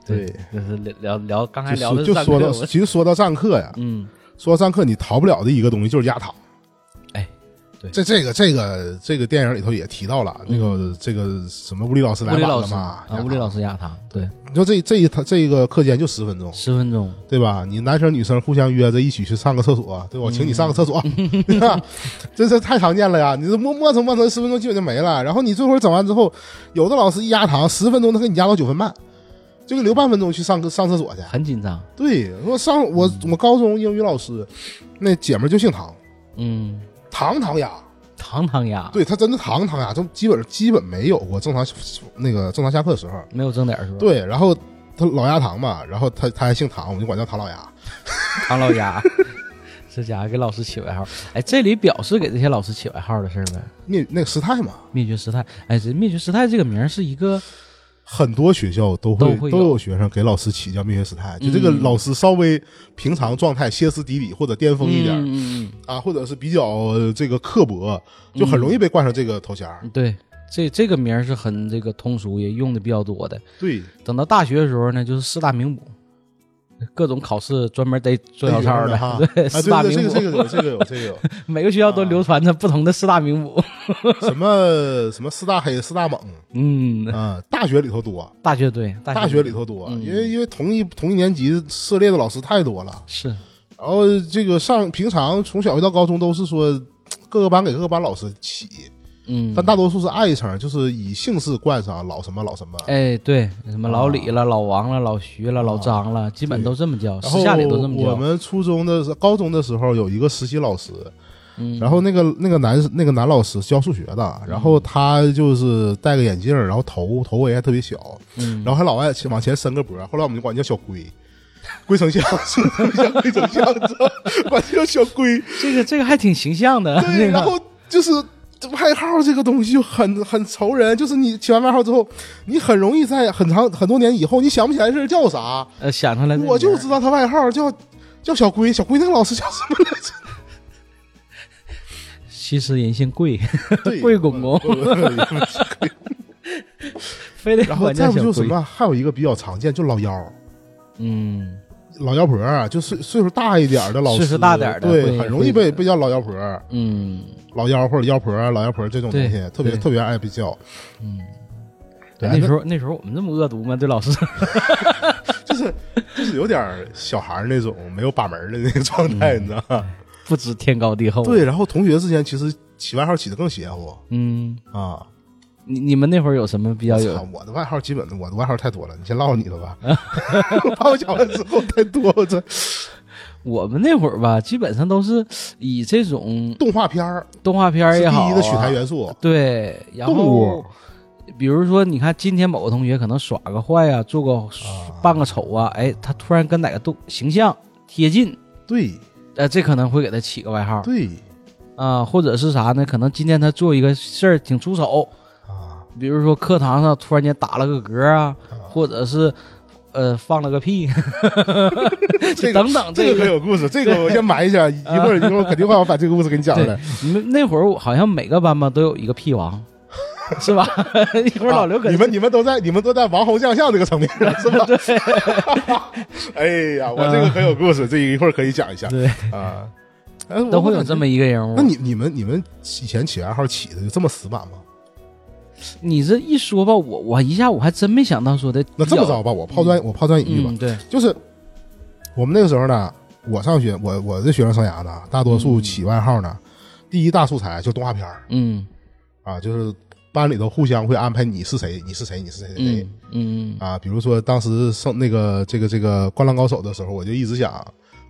对，就是聊聊聊刚才就聊的说就说到，其实说到上课呀，嗯，说到上课你逃不了的一个东西就是压堂。哎，对这这个这个这个电影里头也提到了，那个这个什么物理老师来了嘛啊，物理老师压堂，对，你说这这一他这个课间就十分钟，十分钟，对吧？你男生女生互相约着一起去上个厕所，对吧？我请你上个厕所，嗯 对吧？这是太常见了呀！你这磨磨蹭磨蹭十分钟基本就没了，然后你这会儿整完之后，有的老师一压堂十分钟，他给你压到九分半，就给留半分钟去上个上厕所去。很紧张，对，我上我我高中英语老师那姐们儿就姓唐，嗯，唐唐雅，唐唐雅，对他真的唐唐雅，就基本基本没有过正常那个正常下课的时候。没有正点儿是吧？，对，然后他老鸭唐嘛，然后他他还姓唐，我们就管叫唐老鸭。唐老鸭，这家伙给老师起外号，哎，这里表示给这些老师起外号的事儿呗。灭那个师太嘛，灭绝师太，哎，这灭绝师太这个名儿是一个，很多学校都会都会有。有学生给老师起叫灭绝师太，就这个嗯。老师稍微平常状态歇斯底里或者巅峰一点、嗯嗯啊，或者是比较呃这个刻薄，就很容易被冠上这个头衔对，这这个名儿是很这个通俗，也用的比较多的。对，等到大学的时候呢，就是四大名捕，各种考试专门得做小抄的哈，四大名捕，这个这个有，这个有，这个有，每个学校都流传着不同的四大名捕。什么什么四大黑、四大猛。嗯，啊，大学里头多，大学对，大学里头多，嗯。因为因为同一同一年级涉猎的老师太多了，是，然后这个上平常从小学到高中都是说各个班给各个班老师起，嗯，但大多数是爱称，就是以姓氏冠上老什么老什么。哎，对，什么老李了、老王了、老徐了、老张了，基本都这么叫，私下里都这么叫。我们初中的时高中的时候有一个实习老师，嗯，然后那个那个男那个男老师教数学的，然后他就是戴个眼镜，然后头头围还特别小，嗯，然后还老爱往前伸个脖，后来我们就管他 叫小龟。龟丞相龟丞相，你知道，管他叫小龟。这个这个还挺形象的。对，这个然后就是外号这个东西就很很愁人，就是你起完外号之后，你很容易在很长很多年以后，你想不起来这人叫啥。呃想出来我就知道他外号叫叫小龟，小龟那个老师叫什么来着？其实人姓桂，对 贵公公 非得然后。再不就什么，还有一个比较常见，就老幺。嗯，老妖婆啊，就岁岁数大一点的老师，岁数大点的对，很容易被被叫老妖婆、嗯老妖或者妖婆、老妖婆这种东西，特别特别爱被叫。嗯。对那时候那时候我们这么恶毒吗？对老师，就是就是有点小孩那种没有把门的那个状态，嗯你知道吗？不知天高地厚。对，，然后同学之间其实起外号起的更邪乎嗯，啊。你你们那会儿有什么比较有，我的外号基本我的外号太多了，你先唠你的吧。把我讲完之后太多，我这 我们那会儿吧，基本上都是以这种动画片儿动画片儿是也好、啊，第一的取材元素。对，然动后物比如说，你看今天某个同学可能耍个坏啊，做个扮个丑啊，哎，他突然跟哪个动形象贴近，对呃，这可能会给他起个外号对啊，或者是啥呢？可能今天他做一个事儿挺出手，啊，比如说课堂上突然间打了个嗝啊，或者是呃放了个屁，这个等等这个个很有故事，这个我先埋一下，一会儿一会儿肯定会我把这个故事给你讲出来。你们那会儿我好像每个班吧都有一个屁王，是吧？一会儿老刘可啊你们你们都在你们都在王侯将相这个层面上是吧？对。哎呀，我这个可有故事，这一会儿可以讲一下对啊。哎都会有这。么一个人物。那你你们你们以前起外号起的就这么死板吗？你这一说吧，我我一下我还真没想到说的。那这么着吧，我抛砖我抛砖引玉吧。嗯，，对，就是我们那个时候呢，我上学我我的学生生涯呢，大多数起外号呢，第一大素材就动画片儿。嗯。啊，就是班里头互相会安排你是谁，你是谁，你是谁谁谁。嗯嗯。啊。比如说当时上那个这个这个《灌篮高手》的时候，我就一直想，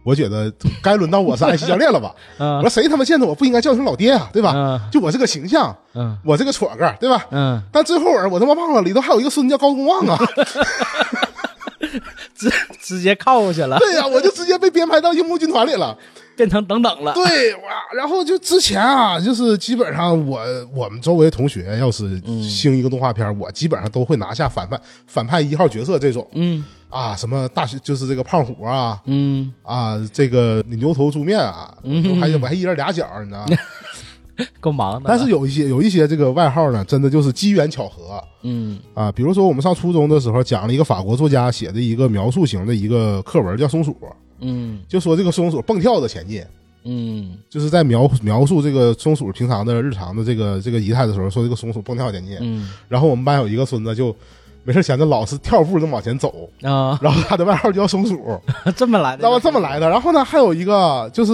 我觉得该轮到我是安西教练了吧？嗯我说谁他妈见着我不应该叫声老爹啊，对吧？嗯就我这个形象，嗯我这个戳个，对吧？嗯，但最后儿我他妈忘了，里头还有一个孙子叫高公望啊！直直接靠过去了，对呀、我就直接被编排到樱木军团里了。变成等等了。对哇，然后就之前啊，就是基本上我我们周围同学要是兴一个动画片，我基本上都会拿下反派反派一号角色这种嗯啊，什么大学就是这个胖虎啊嗯啊，这个牛头猪面啊，还有我还一人俩角，你知道吗？够忙的。但是有一些有一些这个外号呢，真的就是机缘巧合嗯啊。比如说我们上初中的时候，讲了一个法国作家写的一个描述型的一个课文，叫《松鼠》，嗯就说这个松鼠蹦跳着前进。嗯就是在描描述这个松鼠平常的日常的这个这个仪态的时候，说这个松鼠蹦跳前进。嗯然后我们班有一个孙子就没事闲着老是跳步这么往前走，啊，然后他的外号就叫松鼠，这么来的，知道吧？这么来的。然后呢，还有一个就是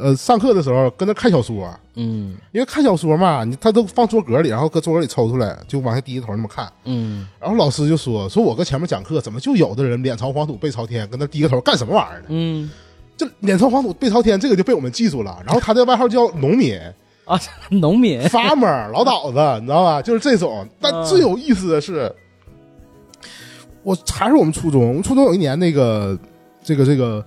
呃，上课的时候跟那看小说，嗯因为看小说嘛，你他都放桌格里，然后搁桌格里抽出来，就往下低着头那么看。嗯然后老师就说：“说我搁前面讲课，怎么就有的人脸朝黄土背朝天，跟那低个头干什么玩意儿呢？嗯这脸朝黄土背朝天，这个就被我们记住了。然后他的外号叫农民。”啊，农民 farmer 老倒子，你知道吧？就是这种。但嗯最有意思的是，我还是我们初中，我们初中有一年那个这个这个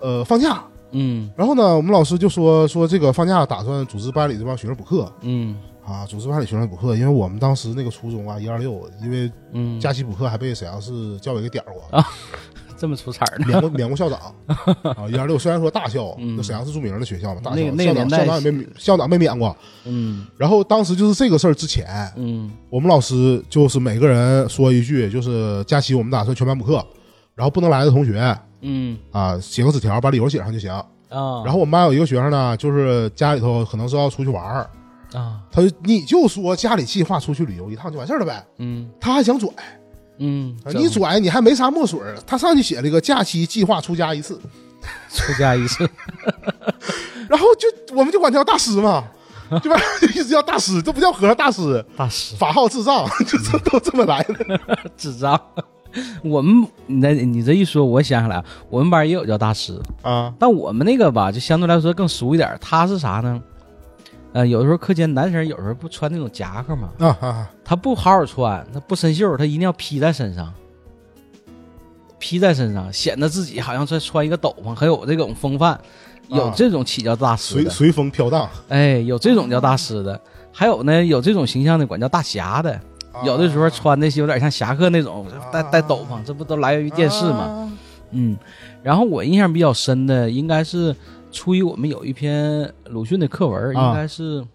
呃放假，嗯。然后呢，我们老师就说说这个放假打算组织班里这帮学生补课嗯。啊，组织班里学生补课，因为我们当时那个初中啊一二六，因为嗯，假期补课还被沈阳市教委给点儿过。这么出彩儿呢？免过免过校长 啊，一二六虽然说大校，嗯那沈阳是著名的学校嘛，大校那个校长校长也没校长没免过。嗯然后当时就是这个事儿之前，嗯我们老师就是每个人说一句，就是假期我们打算全班补课，然后不能来的同学嗯啊写个纸条，把理由写上就行。啊，然后我们班有一个学生呢，就是家里头可能是要出去玩儿，啊他就你就说家里计划出去旅游一趟就完事儿了呗，嗯他还想拽，嗯，啊你拽你还没啥墨水儿，他上去写了一个假期计划出家一次，出家一次，然后就我们就管他叫大师嘛，对吧？就一直叫大师，这不叫和尚大师，大师法号智障，就这都这么来的。智障。我们你这你这一说，我想起来，我们班也有叫大师，啊但我们那个吧，就相对来说更俗一点。他是啥呢？呃，有的时候课间男生有时候不穿那种夹克嘛，啊啊！他不好好穿，他不伸袖，他一定要披在身上，披在身上，显得自己好像在穿一个斗篷，很有这种风范。有啊这种起叫大师的，随随风飘荡，哎，有这种叫大师的，还有呢，有这种形象的管叫大侠的。有的时候穿的有点像侠客那种，戴戴斗篷，这不都来源于电视吗？啊嗯，然后我印象比较深的应该是初一我们有一篇鲁迅的课文，啊应该是，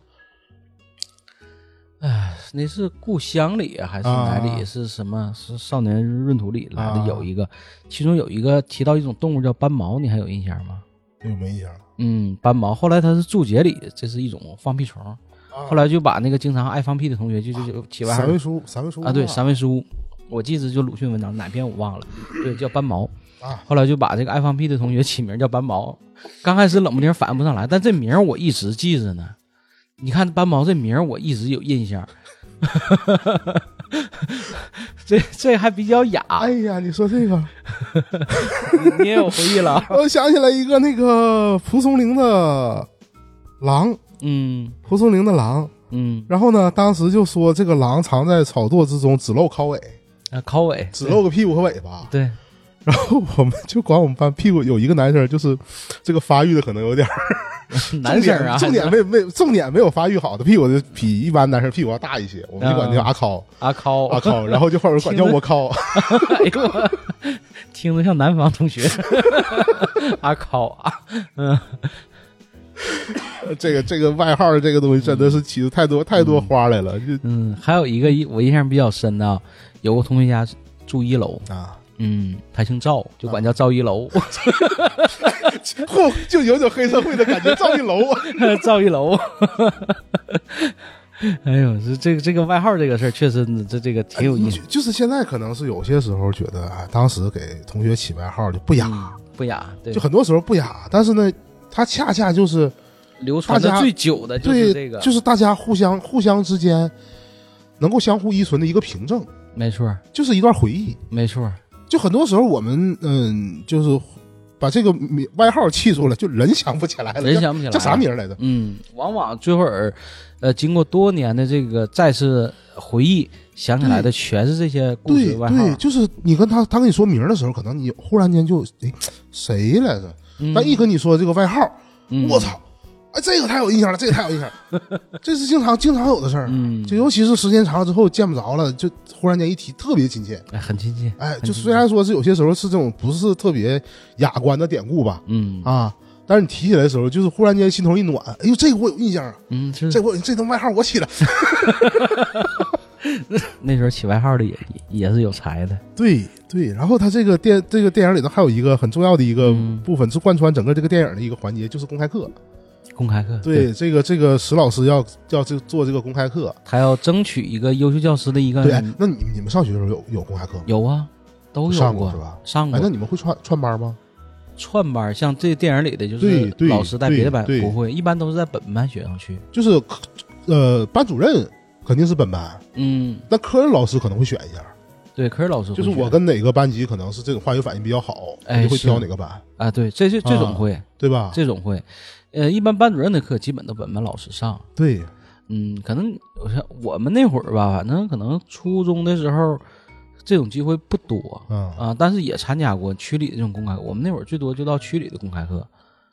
哎，那是故乡里啊还是哪里？啊是什么？是少年闰土里来的啊有一个，其中有一个提到一种动物叫斑毛，你还有印象吗？那个没印象了。嗯，斑毛。后来它是注解里，这是一种放屁虫。后来就把那个经常爱放屁的同学就就就起外号三味书，三味书啊，对，三味书，我记得就鲁迅文章哪篇我忘了，对，叫斑毛。啊后来就把这个爱放屁的同学起名叫斑毛。刚开始冷不丁反应不上来，但这名儿我一直记着呢。你看斑毛这名儿我一直有印象，这这还比较雅，哎呀，你说这个，你也有回忆了。我想起来一个那个蒲松龄的狼，嗯蒲松龄的狼。嗯，然后呢，当时就说这个狼藏在草垛之中，只露尻尾，啊，考尾只露个屁股和尾巴。对，然后我们就管我们班屁股有一个男生，就是这个发育的可能有点儿 男生啊，重点没没重点没有发育好的屁股就比一般男生屁股要大一些，我们就管他叫阿尻阿考阿尻，然后就后边 管叫我尻。哎呦，听着像南方同学，阿考啊，嗯，这个这个外号这个东西真的是起的太多太多花来了，就嗯，还有一个我印象比较深的啊，有个同学家住一楼，啊，嗯，他姓赵，就管叫赵一楼，嚯，就有种黑社会的感觉，赵一楼。啊，赵一楼。哎呦，这这个这个外号这个事儿，确实这这个挺有意思。就，就是现在可能是有些时候觉得，哎，当时给同学起外号就不雅，嗯不雅，对。就，很多时候不雅，但是呢，它恰恰就是流传的最久的就对，是这个，就是大家互相互相之间能够相互依存的一个凭证，没错，就是一段回忆。没错，就很多时候我们嗯，就是把这个名外号记住了，就人想不起来了，人想不起来叫啥名来着？嗯，往往最后儿，呃，经过多年的这个再次回忆，想起来的全是这些故事外号对，。就是你跟他他跟你说名儿的时候，可能你忽然间就哎谁来着？嗯但一跟你说这个外号，嗯我操！哎，这个太有印象了，这个太有印象了，这是经常经常有的事儿。嗯，就尤其是时间长了之后见不着了，就忽然间一提特别亲切。哎，很亲切。哎，就虽然说是有些时候是这种不是特别雅观的典故吧，嗯啊，但是你提起来的时候，就是忽然间心头一暖。哎呦，这个我有印象啊，嗯，是这我这都外号我起了。那时候起外号的也也也是有才的。对对，然后他这个电这个电影里头还有一个很重要的一个嗯部分，是贯穿整个这个电影的一个环节，就是公开课。公开课，对，这个这个石老师要要这做这个公开课。他要争取一个优秀教师的一个对，哎那你你们上学的时候有有公开课吗？有啊，都有上过是吧？上过哎，那你们会串串班吗？串班，像这电影里的就是老师带别的班不会，一般都是在本班学生去。就是呃，班主任肯定是本班，嗯，那科任老师可能会选一下，对，科任老师就是我跟哪个班级可能是这种化学反应比较好，哎就会挑哪个班，啊，对，这这这种啊会，对吧？这种会。呃，一般班主任的课基本都本班老师上。对，嗯，可能我像我们那会儿吧，反正可能初中的时候这种机会不多嗯啊，但是也参加过区里的这种公开课。我们那会儿最多就到区里的公开课，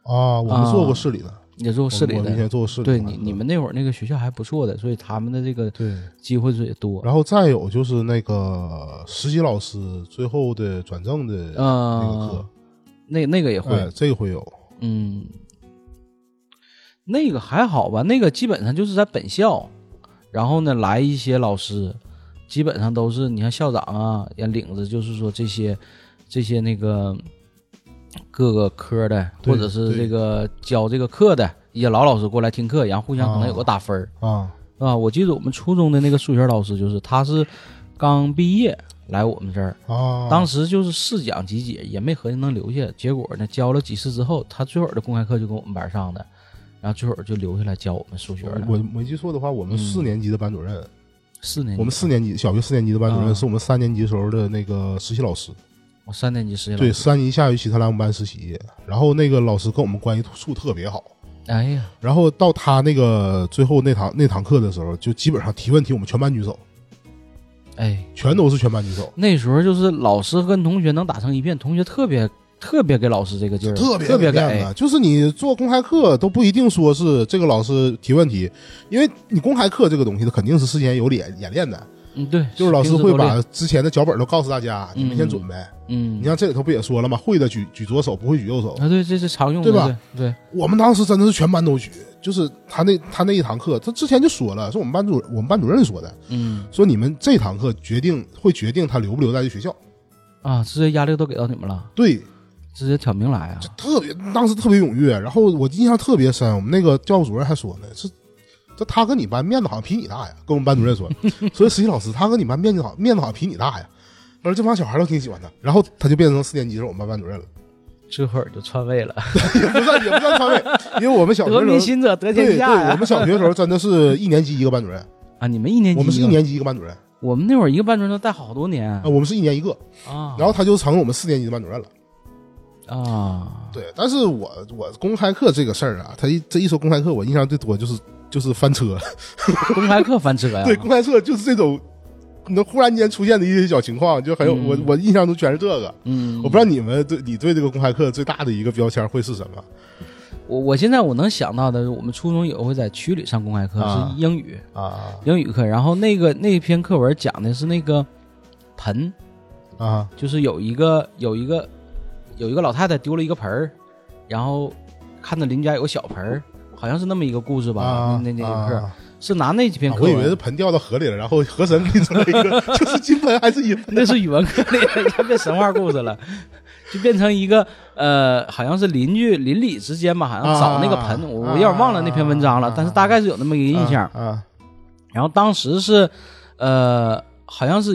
啊，我们做过市里的，也做市里我们以前。做过市里的对。你你们那会儿那个学校还不错的，所以他们的这个对，机会也多。然后再有就是那个实习老师最后的转正的那个呃课，，那那个也会，哎，这个会有。嗯，那个还好吧，那个基本上就是在本校，然后呢来一些老师，基本上都是你看校长啊，也领着就是说这些这些那个各个科的，或者是这个教这个课的一些老老师过来听课，然后互相可能有个打分儿啊啊。我记得我们初中的那个数学老师，就是他是刚毕业来我们这儿。啊！当时就是试讲几节，也没合计能留下。结果呢，教了几次之后，他最后的公开课就跟我们班上的，然后最后就留下来教我们数学了。我没记错的话，我们嗯四年级的班主任，四年级，我们四年级小学四年级的班主任啊是我们三年级时候的那个实习老师。我三年级实习老对，三年级下学期他来我们班实习，然后那个老师跟我们关系处特别好。哎呀，然后到他那个最后那堂那堂课的时候，就基本上提问题我们全班举手，哎，全都是全班举手，那时候就是老师跟同学能打成一片，同学特别特别给老师这个劲儿，特别特别给给面子。就是你做公开课都不一定说是这个老师提问题，因为你公开课这个东西，它肯定是事先有演演练的，嗯，对，就是老师会把之前的脚本都告诉大家，你们先嗯准备。嗯你，像这里头不也说了吗？会的举举左手，不会举右手。啊，对，这是常用的，对吧对？对，我们当时真的是全班都举，就是他那他那一堂课，他之前就说了，是我们班主我们班主任说的，嗯说你们这堂课决定会决定他留不留在这学校。啊，直接压力都给到你们了，对，直接挑明来啊，特别当时特别踊跃，然后我印象特别深，我们那个教务主任还说呢，是这他跟你班面子好像比你大呀，跟我们班主任说，所以实习老师他跟你班面子好面子好像比你大呀。而这帮小孩都挺喜欢他，然后他就变成四年级时候我们班班主任了，这会儿就篡位了，也不算也不算篡位，因为我们小学得的时候，民心者得对对，天下呀。我们小学的时候真的是一年级一个班主任，啊，你们一年级，我们是一，年级一个班主任，我们那会儿一个班主任都带好多年啊，我们是一年一个，啊。然后他就成了我们四年级的班主任了。啊，对，但是我我公开课这个事儿啊，他一这一说公开课，我印象最多就是就是翻车，公开课翻车呀？对，公开课就是这种，能忽然间出现的一些小情况，就很有、嗯我我印象中全是这个。嗯，我不知道你们对你对这个公开课最大的一个标签会是什么？我我现在我能想到的，我们初中有会在区里上公开课，啊是英语啊英语课，然后那个那篇课文讲的是那个盆，啊就是有一个有一个有一个老太太丢了一个盆儿，然后看到邻家有个小盆儿，好像是那么一个故事吧？啊！那那那个课、啊是拿那几篇课我以，为是盆掉到河里了，然后河神变成了一个，就是金盆还是银盆？那是语文课里的，一下变神话故事了，就变成一个呃，好像是邻居邻里之间吧，好像找那个盆，啊我我有点忘了那篇文章了，啊但是大概是有那么一个印象。啊然后当时是呃，好像是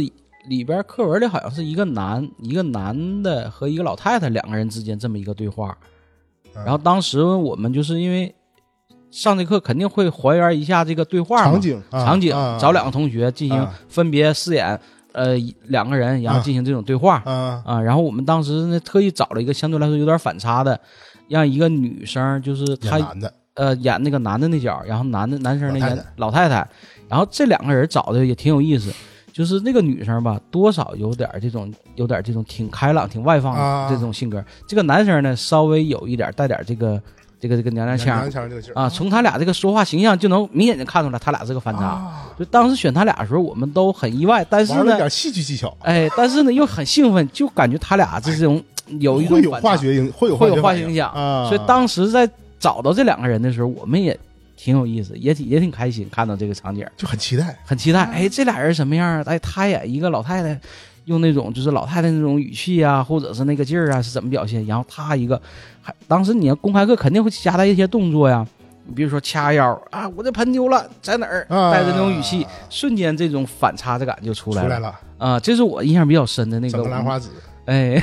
里边课文里好像是一个男一个男的和一个老太太两个人之间这么一个对话。啊然后当时我们就是因为上这课肯定会还原一下这个对话场景啊场景啊，找两个同学进行啊。分别饰演呃两个人，然后啊。进行这种对话。啊啊。然后我们当时呢特意找了一个相对来说有点反差的，让一个女生就是她演男的。呃演那个男的那角，然后男的男生那演老太太。老太太，然后这两个人找的也挺有意思。就是那个女生吧，多少有点这种，有点这种挺开朗、挺外放啊的这种性格。这个男生呢，稍微有一点带点这个这个这个娘娘腔啊，从他俩这个说话形象就能明显就看出来，他俩是个反差。啊就当时选他俩的时候，我们都很意外，但是呢，点戏剧技巧，哎，但是呢又很兴奋，就感觉他俩这种有一种会有化学影，会有会有化学化学影响啊。所以当时在找到这两个人的时候，我们也挺有意思，也挺也挺开心，看到这个场景，就很期待，很期待。哎，这俩人什么样啊？哎，他演一个老太太，用那种就是老太太那种语气啊，或者是那个劲儿啊，是怎么表现？然后他一个，还当时你要公开课肯定会夹带一些动作呀。你比如说掐腰啊，我这盆丢了，在哪儿？啊带着那种语气，瞬间这种反差的感就出来了。出来了，啊，这是我印象比较深的那个兰花指，哎，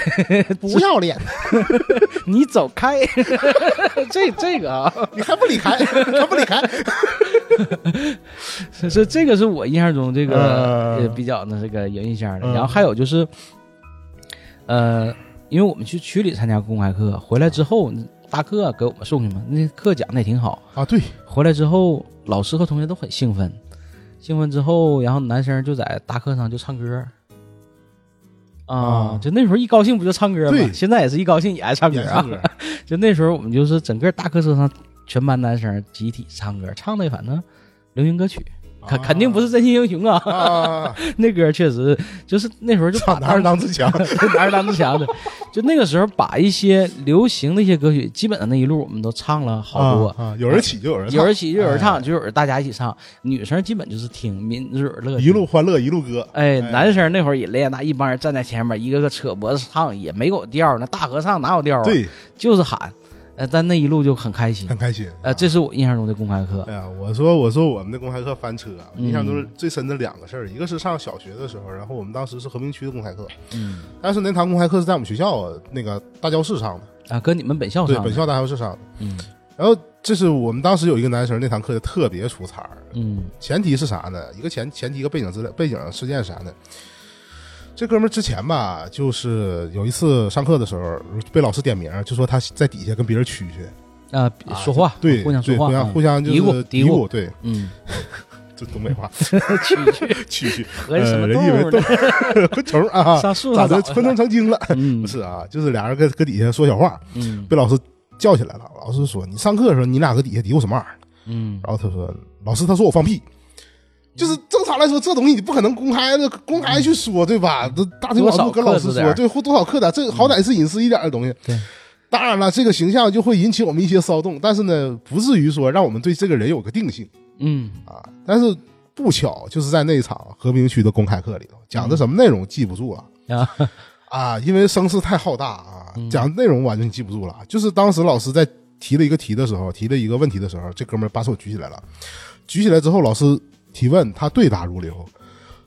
不要脸，你走开，这这个啊，你还不离开，还不离开，是是这个是我印象中这个比较那这个有印象的。嗯。然后还有就是，呃，因为我们去区里参加公开课，回来之后大课给我们送去嘛，那课讲的也挺好。啊，对，回来之后，老师和同学都很兴奋，兴奋之后，然后男生就在大课上就唱歌。啊啊，就那时候一高兴不就唱歌吗？现在也是一高兴也爱唱歌啊。就那时候我们就是整个大客车上全班男生集体唱歌，唱的反正流行歌曲，肯、啊肯定不是真心英雄啊。啊，那歌确实就是那时候就把唱男儿当自强，男儿当自强的，就那个时候把一些流行的一些歌曲，基本上那一路我们都唱了好多。啊，啊有人起就有人唱，有人起就有人唱，哎就有人大家一起唱。女生基本就是听民嘴儿乐，一路欢乐一路歌，哎，哎男生那会儿也练，那一帮人站在前面，一个个扯脖子唱，也没有调，那大合唱哪有调啊？对，就是喊。呃，但那一路就很开心。很开心。呃，这是我印象中的公开课。哎呀，我说我说我们的公开课翻车印象中最深的两个事儿，一个是上小学的时候，然后我们当时是和平区的公开课，嗯但是那堂公开课是在我们学校那个大教室上的，啊，跟你们本校上的对本校大教室上的。嗯然后这是我们当时有一个男生，那堂课就特别出彩儿。嗯前提是啥呢？一个前前提一个背景资料背景事件是啥呢？这哥们儿之前吧，就是有一次上课的时候被老师点名，就说他在底下跟别人蛐蛐，啊，啊说话对，互相说话，对互相嗯互相就是嘀咕嘀嘀咕，对，嗯，这东北话，蛐蛐蛐蛐，合计什么呃人以为动物呢？昆虫啊，上树咋的？昆虫成精了？嗯 不是啊，就是俩人搁搁底下说小话，嗯被老师叫起来了。老师说：“你上课的时候，你俩搁底下嘀咕什么玩意儿嗯？”然后他说：“老师，他说我放屁。”就是正常来说，这东西你不可能公开的公开去说，对吧？这大庭广众跟老师说，对，或多少克的，这好歹是隐私一点的东西。对，当然了，这个形象就会引起我们一些骚动，但是呢，不至于说让我们对这个人有个定性嗯啊。但是不巧，就是在那一场和平区的公开课里头，讲的什么内容记不住了。啊 啊，因为声势太浩大啊，嗯讲内容完全记不住了。就是当时老师在提了一个题的时候，提了一个问题的时候，这哥们儿把手举起来了，举起来之后，老师提问，他对答如流。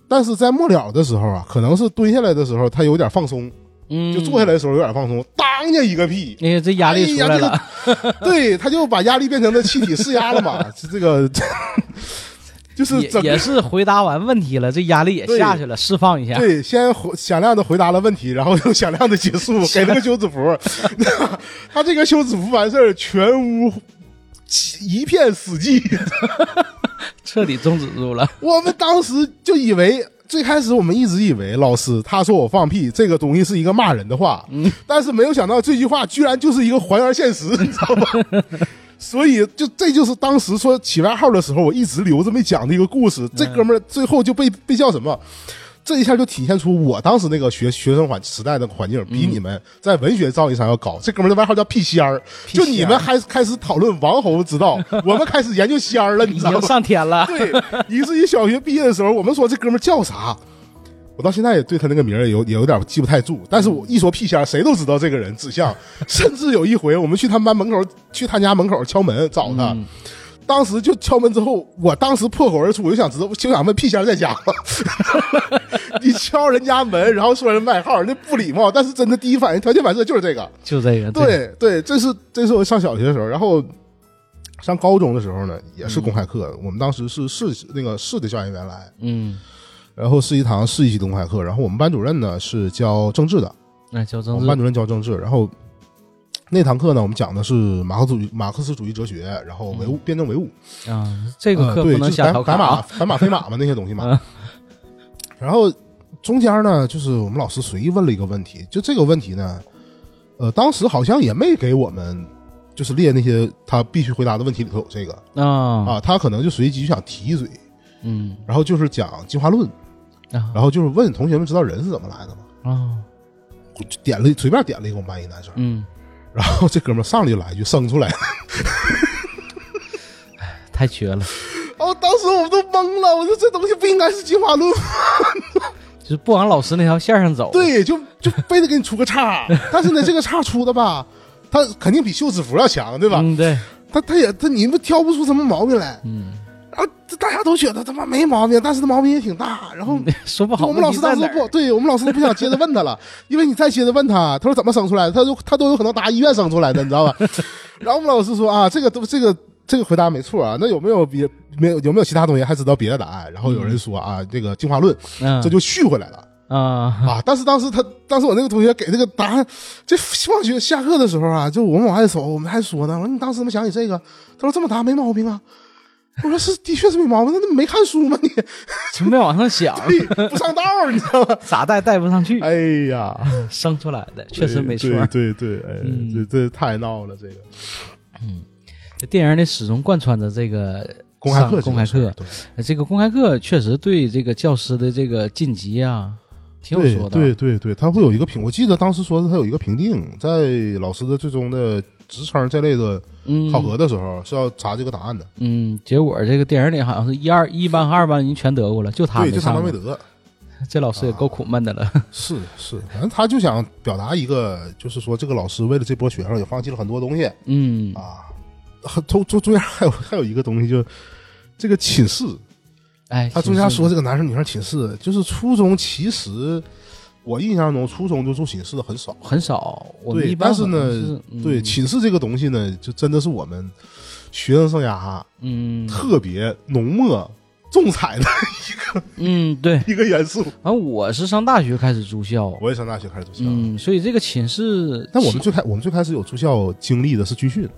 但是在末了的时候啊，可能是蹲下来的时候，他有点放松，嗯，就坐下来的时候有点放松，当家一个屁，哎呀，这压力出来了，对，他就把压力变成了气体释压了嘛，是 这个，就是也整个也是回答完问题了，这压力也下去了，释放一下。对，先回响亮的回答了问题，然后又响亮的结束，给了个休止符。他这个休止符完事儿，全屋一片死寂。彻底终止住了。我们当时就以为，最开始我们一直以为老师他说我放屁这个东西是一个骂人的话，但是没有想到这句话居然就是一个还原现实，你知道吧？所以就这就是当时说起外号的时候，我一直留着没讲的一个故事。这哥们儿最后就被被叫什么？这一下就体现出我当时那个学学生环时代的环境比你们在文学造诣上要高。这哥们儿的外号叫屁仙儿，就你们还开始讨论王侯之道，我们开始研究仙儿了，你知道吗？上天了，对，以至于小学毕业的时候，我们说这哥们儿叫啥，我到现在也对他那个名儿有也有点记不太住。但是我一说屁仙儿，谁都知道这个人指向。甚至有一回，我们去他们班门口，去他家门口敲门找他。嗯当时就敲门之后，我当时破口而出，我就想知道，就想问屁仙儿在家吗？你敲人家门，然后说人外号，那不礼貌。但是真的第一反应条件反射就是这个。就这个。对对，这是这是我上小学的时候，然后上高中的时候呢，也是公开课，我们当时是市那个市的教研员来，嗯，然后是一堂市一级的公开课，然后我们班主任呢是教政治的，那教政治，我们班主任教政治，然后那堂课呢，我们讲的是马克思主义马克思主义哲学，然后唯物辩证唯物，啊，这个课不能瞎调侃啊。白马非马嘛那些东西嘛。嗯。然后中间呢，就是我们老师随意问了一个问题，就这个问题呢，呃，当时好像也没给我们就是列那些他必须回答的问题里头有这个。啊，啊，他可能就随机就想提一嘴，嗯。然后就是讲进化论，啊。然后就是问同学们知道人是怎么来的吗？啊，点了随便点了一个我们班一男生，嗯，然后这哥们上来就来一句生出来哎，太缺了，哦，当时我们都懵了，我说这东西不应该是进化论吗？就是不往老师那条线上走。，对，就就非得给你出个叉，但是呢，这个叉出的吧，他肯定比休止符要强，对吧？嗯，对，他他也他你们挑不出什么毛病来，嗯，然后这大家都觉得他妈没毛病，但是他毛病也挺大，然后。说不好我们老师当时不，对我们老师都不想接着问他了，因为你再接着问他，他说怎么生出来的，他说他都有可能答医院生出来的，你知道吧？然后我们老师说啊，这个都这个这个回答没错啊，那有没有别没有有没有其他同学还知道别的答案？然后有人说啊，这个进化论，嗯，这就续回来了。啊，啊！但是当时他，当时我那个同学给这个答案，这放学下课的时候啊，就我们往外走，我们还说呢，我说你当时怎么想起这个？他说这么答没毛病啊。我说是，的确是没毛病。那你没看书吗？你 就没往上想，不上道儿，你知道吗？咋带带不上去，哎呀，生出来的确实没错。对对对，哎，嗯这这太闹了，这个嗯这电影里始终贯穿着这个公开课公开课，对这个公开课确实对这个教师的这个晋级啊，挺有说的。对对对，他会有一个评，我记得当时说是他有一个评定，在老师的最终的职称这类的嗯，考核的时候是要查这个答案的，嗯，结果这个电影里好像是一二一班和二班人全得过了，就他对，没就他没得。这老师也够苦闷的了。是是，反正他就想表达一个，就是说这个老师为了这波学生也放弃了很多东西嗯啊。中中中间还有还有一个东西，就这个寝室，哎，他中间说这个男生女生寝室，就是初中其实我印象中初中就住寝室的很少。很少，我们对一，般但是呢，是对嗯寝室这个东西呢，就真的是我们学生生涯嗯特别浓墨重彩的一个嗯对。一个元素。然后我是上大学开始住校，我也上大学开始住校，嗯，所以这个寝室，但我们最开我们最开始有住校经历的是军训，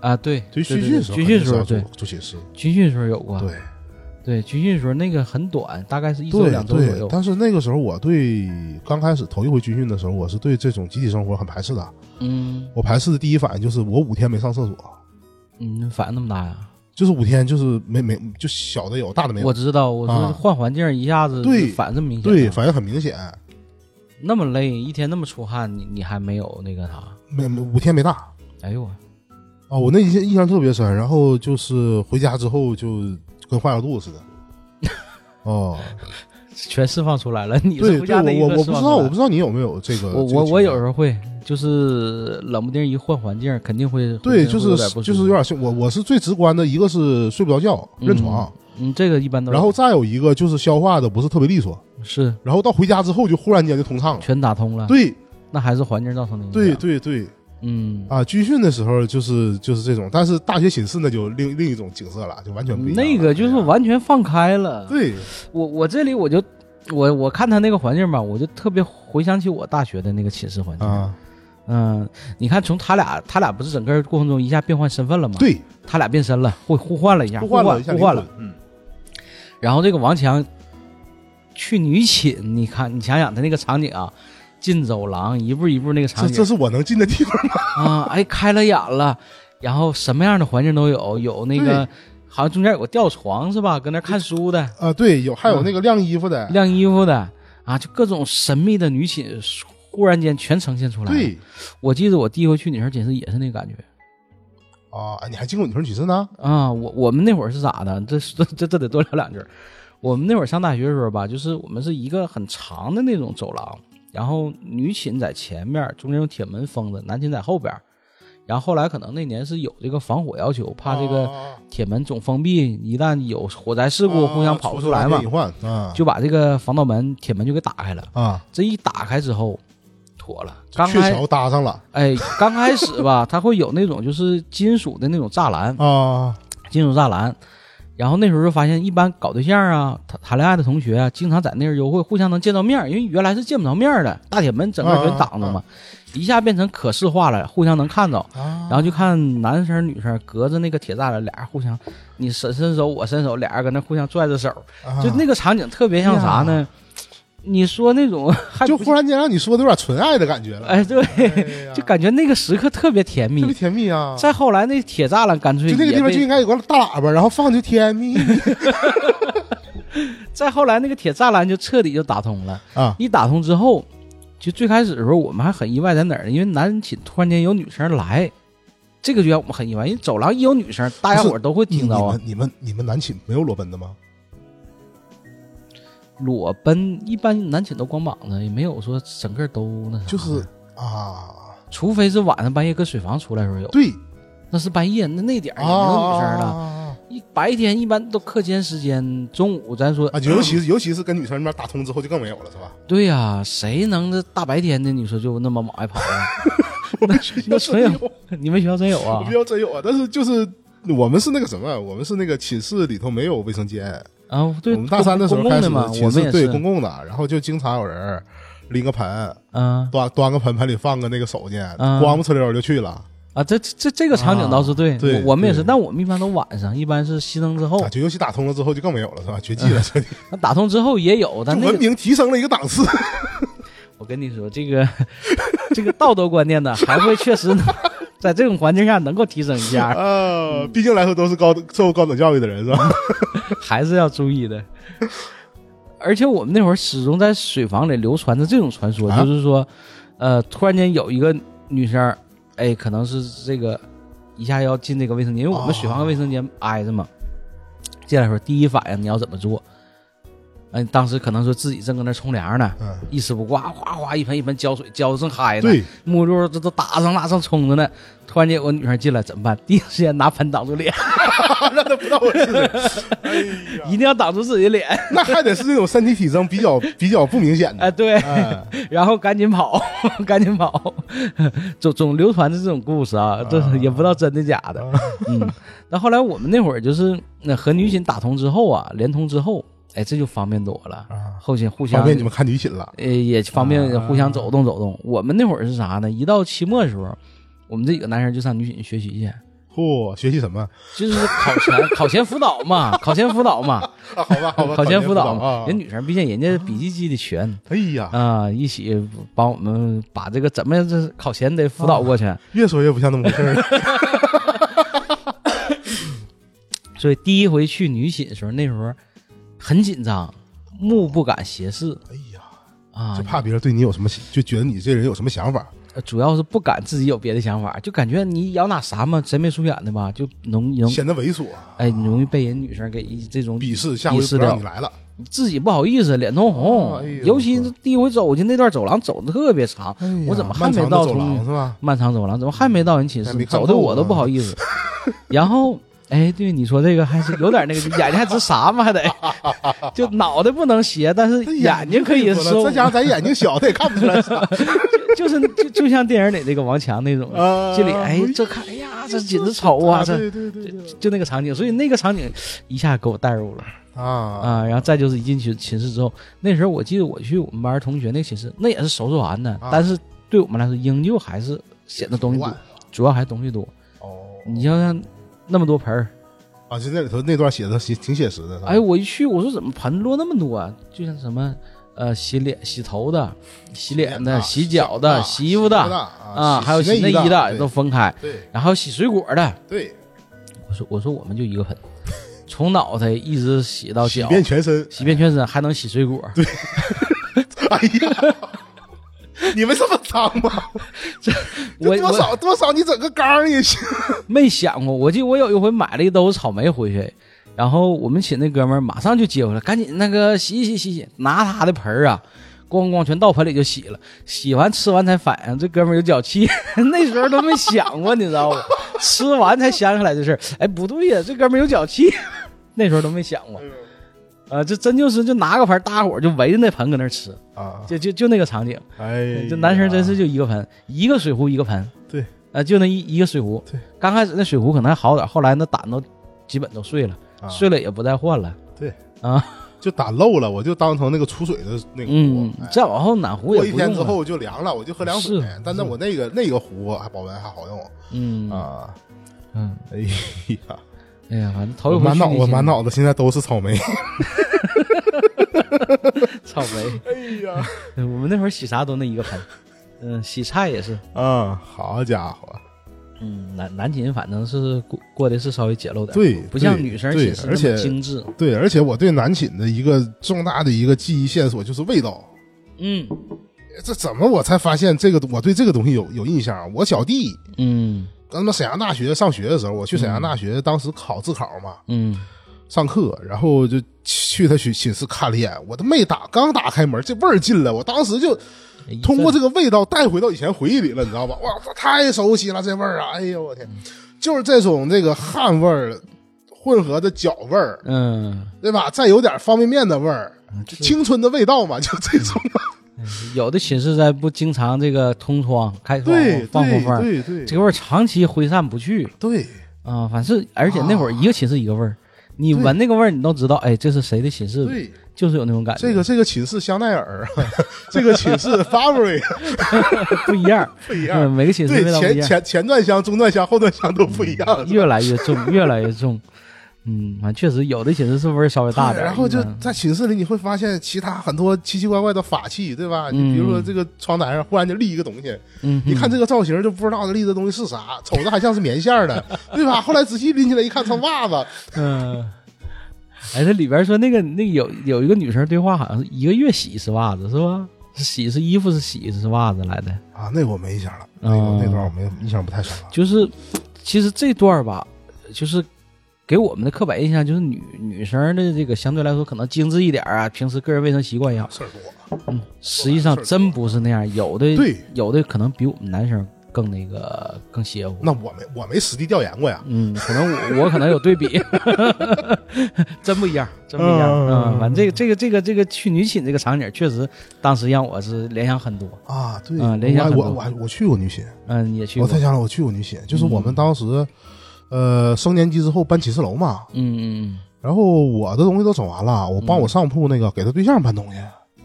啊，对，对军训时候军训时候，住住寝室，军训时候有过，对。对，军训时候那个很短，大概是一周两周左右，。对但是那个时候我对刚开始头一回军训的时候，我是对这种集体生活很排斥的。嗯我排斥的第一反应就是我五天没上厕所，嗯，反应那么大呀？就是五天就是没没就小的有，大的没有。我知道，我说啊换环境一下子对反应这么明显，对，，反应很明显，那么累，一天那么出汗，你你还没有那个啥？没没五天没大哎呦我，啊！我那印象印象特别深。然后就是回家之后就跟坏了肚子似的。哦，全释放出来了。你是对对，回家那一我我我不知道，我不知道你有没有这个。我我我有时候会，就是冷不丁一换环境，肯定会对，就是就是有点像我我是最直观的一个是睡不着觉，认床，嗯，这个一般都然后再有一个就是消化的不是特别利索，是然后到回家之后就忽然间就通畅了。全打通了，对那还是环境造成的影响。对，对对嗯，啊！军训的时候就是就是这种，但是大学寝室那就另另一种景色了，就完全不一样。那个就是完全放开了。对我我这里我就我我看他那个环境吧，我就特别回想起我大学的那个寝室环境。啊，嗯，你看从他俩他俩不是整个过程中一下变换身份了吗？，对，他俩变身了，互互换了一下，互互换了一下互换了嗯，然后这个王强去女寝，你看你想想他那个场景啊，进走廊一步一步那个场景这这是我能进的地方吗？啊，哎开了眼了，然后什么样的环境都有，有那个好像中间有个吊床是吧？搁那看书的，啊，对，有还有那个晾衣服的，晾衣服的啊，就各种神秘的女寝，忽然间全呈现出来。，对我记得我第一回去女生寝室也是那个感觉啊，你还进过女生寝室呢？啊。我我们那会儿是咋的？这这这这得多聊两句。我们那会儿上大学的时候吧，就是我们是一个很长的那种走廊，然后女寝在前面，中间用铁门封着，男寝在后边。然后后来可能那年是有这个防火要求，怕这个啊铁门总封闭，一旦有火灾事故，互相跑不出来嘛就把这个防盗门铁门就给打开了。啊，这一打开之后，妥了。刚开鹊桥搭上了哎，刚开始吧，它会有那种就是金属的那种栅栏，啊，金属栅栏。然后那时候就发现，一般搞对象啊、谈谈恋爱的同学啊，经常在那儿约会互相能见到面儿，因为原来是见不着面儿的，大铁门整个全挡着嘛，一下变成可视化了，互相能看着。啊然后就看男生女生隔着那个铁栅栏，俩人互相，你伸伸手，我伸手，俩人搁那互相拽着手，啊就那个场景特别像啥呢？你说那种 就忽然间让你说的有点纯爱的感觉了，哎，对，哎 就感觉那个时刻特别甜蜜特别。甜蜜啊！再后来那铁栅栏干脆就那个地方就应该有个大喇叭，然后放就甜蜜 再后来那个铁栅栏就彻底就打通了。啊一打通之后，就最开始的时候我们还很意外在哪儿呢？因为男寝突然间有女生来，这个就让我们很意外，因为走廊一有女生，大家伙都会听到啊们。你们你们男寝没有裸奔的吗？裸奔一般男寝都光膀子，也没有说整个都那啥。就是啊，除非是晚上半夜搁水房出来的时候有，对那是半夜，那那点儿也没有女生了。啊一白天一般都课间时间，中午咱说啊，尤其是尤其是跟女生那边打通之后就更没有了，是吧？对呀、谁能这大白天的你说就那么往外跑啊？那真真有，你们学校真有啊我们？学校真有啊，但是就是我们是那个什么，我们是那个寝室里头没有卫生间，啊，对，我们大三的时候开始我们也是，公共的，然后就经常有人拎个盆，嗯端端个盆，盆里放个那个手巾，嗯光不呲溜就去了，啊，这这这个场景倒是对，啊对我我们也是，但我们一般都晚上，一般是熄灯之后啊，，就游戏打通了之后就更没有了，是吧？绝迹了，这里那打通之后也有，但那个明提升了一个档次。我跟你说，这个 这个道德观念呢，还会确实能在这种环境下能够提升一下，啊，毕竟来说都是高受过高等教育的人，是吧？还是要注意的。而且我们那会儿始终在水房里流传着这种传说，啊就是说，呃，突然间有一个女生，哎，可能是这个一下要进这个卫生间，因为我们水房跟卫生间挨着嘛。进来的时候，第一反应你要怎么做？嗯、当时可能说自己正搁那冲凉呢，嗯，一丝不挂，哗哗一盆一盆浇水，浇的正嗨呢。对，目录这都打上拉上冲着呢，突然间有个女生进来怎么办？第一时间拿盆挡住脸，让他不知道我是谁。哎呀，一定要挡住自己脸。那还得是那种身体体征比较 比较不明显哎，的。对，哎，然后赶紧跑，赶紧跑，总总流传着这种故事啊，这也不知道真的假的。嗯，那后来我们那会儿就是那和女寝打通之后啊，连通之后，哎，这就方便多了，啊，后期互相方便你们看女寝了。呃也方便啊互相走动走动。我们那会儿是啥呢？一到期末的时候，我们这几个男生就上女寝学习去。嚯，学习什么？就是考前考前辅导嘛，考前辅导嘛，啊，好吧，好吧，考前辅导嘛。人女生毕竟人家笔记记得全哎呀，啊，一起帮我们把这个怎么这考前得辅导过去。越说越不像那么回事儿了。所以第一回去女寝的时候，那时候很紧张，目不敢斜视哎呀，啊就，怕别人对你有什么，就觉得你这人有什么想法。主要是不敢自己有别的想法，就感觉你咬哪啥嘛，贼眉鼠眼的吧，就容容显得猥琐，哎，你容易被人女生给一这种鄙视，下回不鄙视掉让你来了。自己不好意思，脸通红。哎呦尤其是第一回走进那段走廊，走的特别长，哎呀我怎么还漫没到长的走廊是吧？漫长走廊，怎么还没到人寝室还没？看走的我都不好意思。然后，哎，对你说这个还是有点那个，眼睛还直啥嘛，还得。就脑袋不能斜，但是眼睛可以收。这，家伙咱眼睛小，他也看不出来啥。就是就就像电影里那个王强那种，啊这里哎这看哎呀这简直丑啊，这对对对对。就那个场景，所以那个场景一下给我带入了。啊。啊，然后再就是一进去寝室之后，那时候我记得我去我们班同学那寝室，那也是收拾完的，啊。但是对我们来说，仍旧还是显得东西多，主要还是东西多。哦。你想想，那么多盆儿，啊，就那里头那段写的挺挺写实的。哎，，我一去，我说怎么盆落那么多啊？就像什么呃洗脸、洗头的、洗脸的、洗脚的、洗衣服的啊啊，还有洗内衣的都分开，对然后洗水果的。对，我说我说我们就一个盆，从脑袋一直洗到脚洗，遍全身。洗遍全身，还能洗水果。对 哎呀，你们这么脏吗？这我多少多少，你整个缸也行。没想过，我记得我有一回买了一兜草莓回去，然后我们寝那哥们儿马上就接回来，赶紧那个洗洗洗洗，拿他的盆儿啊，咣咣全倒盆里就洗了，洗完吃完才反应这哥们儿有脚气，那时候都没想过，你知道吗？吃完才想起来这事儿，哎不对呀，这哥们儿有脚气，那时候都没想过。啊，这真就是就拿个盆，大伙儿就围着那盆搁那儿吃，啊，就就就那个场景。哎，这男生真是就一个盆，一个水壶一个盆。对，啊，就那一一个水壶。对，刚开始那水壶可能还好点，后来那胆都基本都碎了，啊碎了也不再换了。对啊，就胆漏了，我就当成那个储水的那个壶再往后暖壶也不用了。一天之后就凉了，我就喝凉水是。但那我那个那个壶还保温还好用嗯啊！嗯，哎呀，哎呀，反正头一回满脑去旅行我满脑子现在都是草莓。草莓。哎呀，我们那会儿洗啥都那一个盆，嗯，洗菜也是。啊，好家伙，嗯，南南寝反正是过过的是稍微简陋点，对，不像女生寝室，那而且么精致。对，而且我对南寝的一个重大的一个记忆线索就是味道。嗯这怎么我才发现这个？我对这个东西有有印象。我小弟嗯跟他们沈阳大学上学的时候，我去沈阳大学，当时考自考嘛，嗯，上课，然后就去他寝寝室看了一眼，我都没打，刚打开门，这味儿进来，我当时就哎通过这个味道带回到以前回忆里了，你知道吧？哇，太熟悉了，这味儿啊！哎呦我天，就是这种这个汗味儿混合的脚味儿，嗯，对吧？再有点方便面的味儿，青春的味道嘛，就这种。有的寝室在不经常这个通窗开窗对放风风，对对这个味儿长期挥散不去对，啊。反正而且那会儿一个寝室一个味儿，你闻那个味儿，你都知道，哎，这是谁的寝室，对，就是有那种感觉。这个这个寝室香奈儿，这个寝室 Burberry 不一样，不一嗯，样，每个寝室对，前味道不一样，前前段香、中段香、后段香都不一样，越来越重，越来越重。嗯，反正确实有的寝室是不是稍微大点然后就嗯在寝室里，你会发现其他很多奇奇怪怪的法器，对吧？你嗯比如说这个窗台上忽然就立一个东西，嗯，你看这个造型就不知道立的东西是啥，瞅着还像是棉线儿的，对吧？后来仔细拎起来一看，穿袜子。嗯，哎，这里边说那个那个有有一个女生对话，好像是一个月洗一次袜子，是吧？洗是衣服，是洗是袜子来的。啊，那个我没印象了，那个哦那段我没有印象不太深了。就是其实这段吧，就是给我们的刻板印象就是女女生的这个相对来说可能精致一点啊，平时个人卫生习惯也好，事儿多，嗯，实际上真不是那样，有的对，有的可能比我们男生更那个更邪乎。那我没我没实地调研过呀。嗯，可能我我可能有对比，真不一样，真不一样。嗯嗯，反正这个这个这个这个去女寝这个场景，确实当时让我是联想很多。啊，对，嗯联想很多我我我去过女寝，嗯，你也去过我才？想了，我去过女寝，就是我们当时，呃，升年级之后搬寝室楼嘛，嗯嗯然后我的东西都整完了，我帮我上铺那个给他对象搬东西，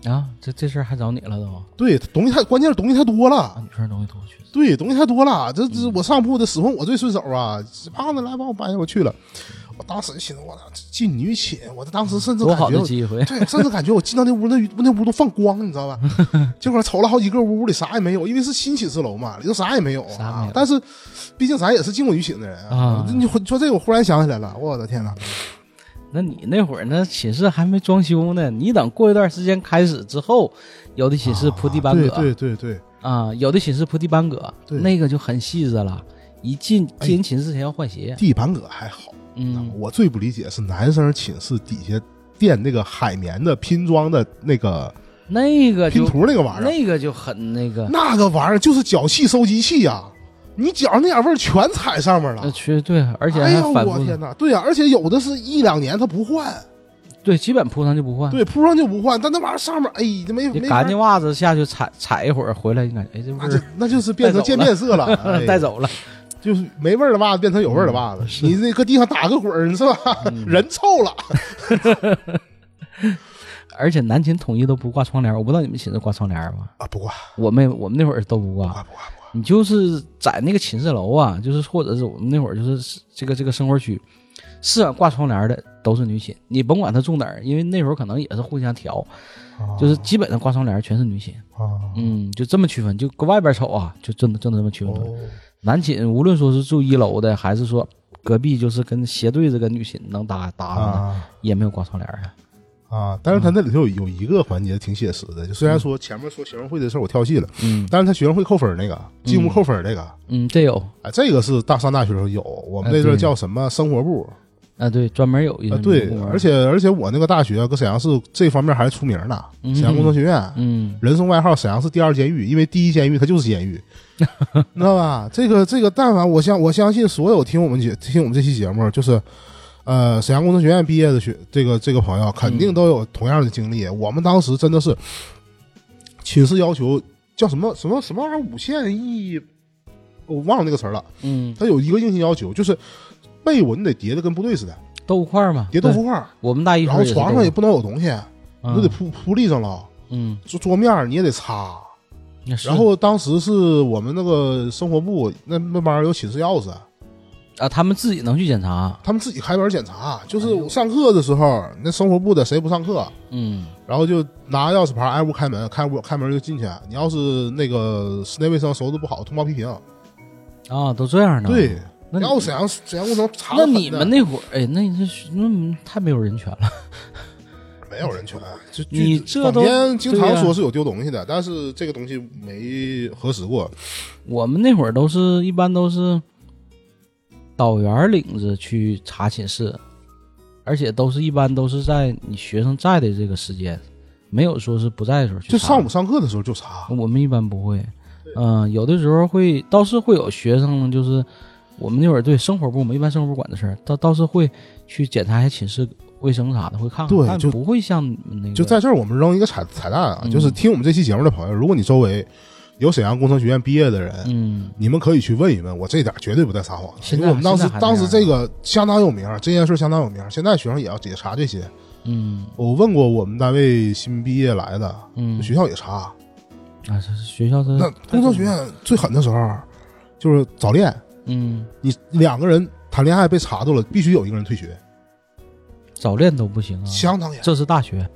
嗯啊，这这事儿还找你了都对，东西太关键是东西太多了啊，，女生东西多，去。对，东西太多了，这这我上铺的使唤我最顺手啊，胖子来帮我搬一下，我去了，我当时就寻思，我操，进女寝，我当时甚至感觉。的机会！对，甚至感觉我进到那屋，那那屋都放光，你知道吧？结果瞅了好几个屋，屋里啥也没有，因为是新寝室楼嘛，里头啥也没有啥没有。啊但是，毕竟咱也是进过女寝的人啊你说说这个，我忽然想起来了，我的天哪！那你那会儿那寝室还没装修呢，你等过一段时间开始之后，有的寝室铺地板对革对对对，啊，有的寝室铺地板革，对那个就很细致了。一进哎进寝室前要换鞋，地板革还好。嗯，我最不理解是男生寝室底下垫那个海绵的拼装的那个那个拼图那个玩意儿，那个就很那个，那个玩意儿就是脚气收集器呀、你脚上那点味儿全踩上面了那。绝对，而且哎呀，我天哪！对呀、而且有的是一两年他不换，对，基本铺上就不换。对，铺上就不换，但那玩意儿上面，哎，这没你没干净袜子下去踩踩一会儿，回来你感觉哎这味儿那就是变成渐变色了，哎带走了。就是没味儿的袜子变成有味儿的袜子，你这搁地上打个滚儿是吧？嗯人臭了 而且男寝统一都不挂窗帘，我不知道你们寝室挂窗帘吗？啊！不挂我们我们那会儿都不挂，不挂不挂不挂，你就是在那个寝室楼啊，就是或者是我们那会儿就是这个这个生活区，是啊挂窗帘的都是女寝，你甭管她住哪儿，因为那时候可能也是互相调，啊就是基本上挂窗帘全是女寝，啊嗯，就这么区分，就搁外边瞅啊，就真的真的这么区分出来。哦男寝无论说是住一楼的，还是说隔壁就是跟斜对着跟女寝能搭搭上的，啊也没有挂窗帘的。啊！但是他那里头有有一个环节挺写实的，就虽然说前面说学生会的事儿我跳戏了，嗯但是他学生会扣分儿那个进屋扣分儿那个，嗯，这有哎，这个是大上大学时候有，我们那阵儿叫什么生活部啊，对，专门有一个啊？对，而且而且我那个大学搁沈阳市这方面还是出名呢，嗯沈阳工程学院。嗯人送外号沈阳市第二监狱，因为第一监狱它就是监狱，你知道吧？这个这个，但凡我相我相信所有听我们节听我们这期节目，就是呃，沈阳工程学院毕业的学这个这个朋友，肯定都有同样的经历。我们当时真的是寝室要求叫什么什么什么玩意儿五线一，我忘了那个词儿了。嗯，他有一个硬性要求，就是被窝你得叠的跟部队似的，豆腐块嘛，叠豆腐块儿，我们大一然后床上也不能有东西，腐你都得铺铺地上了，嗯，桌桌面你也得擦。然后当时是我们那个生活部那那帮人有寝室钥匙，啊，他们自己能去检查，他们自己开门检查，就是上课的时候，那生活部的谁不上课，嗯然后就拿钥匙牌挨屋开门，开屋开门就进去。你要是那个室内卫生收拾不好，通报批评。啊，都这样的。对，那你要沈阳沈阳工程查那你们那会儿，哎，那那太没有人权了。没有人权，就你这都间经常说是有丢东西的，但是这个东西没核实过。我们那会儿都是一般都是导员领着去查寝室，而且都是一般都是在你学生在的这个时间，没有说是不在的时候去查。就上午上课的时候就查，我们一般不会，嗯、有的时候会，倒是会有学生，就是我们那会儿对生活部嘛，一般生活部管的事儿，倒倒是会去检查一下寝室卫生啥的，会看看，对就但不会像那个，就在这儿我们扔一个彩彩蛋啊，嗯。就是听我们这期节目的朋友，如果你周围有沈阳工程学院毕业的人，嗯你们可以去问一问，我这点绝对不带撒谎我们当时当时这个相当有名，这件事相当有名，现在学生也要也查这些。嗯我问过我们单位新毕业来的，嗯，学校也查。啊，这是学校是那工程学院最狠的时候，就是早恋，嗯你两个人谈恋爱被查到了，必须有一个人退学，早恋都不行啊，相当严。这是大学，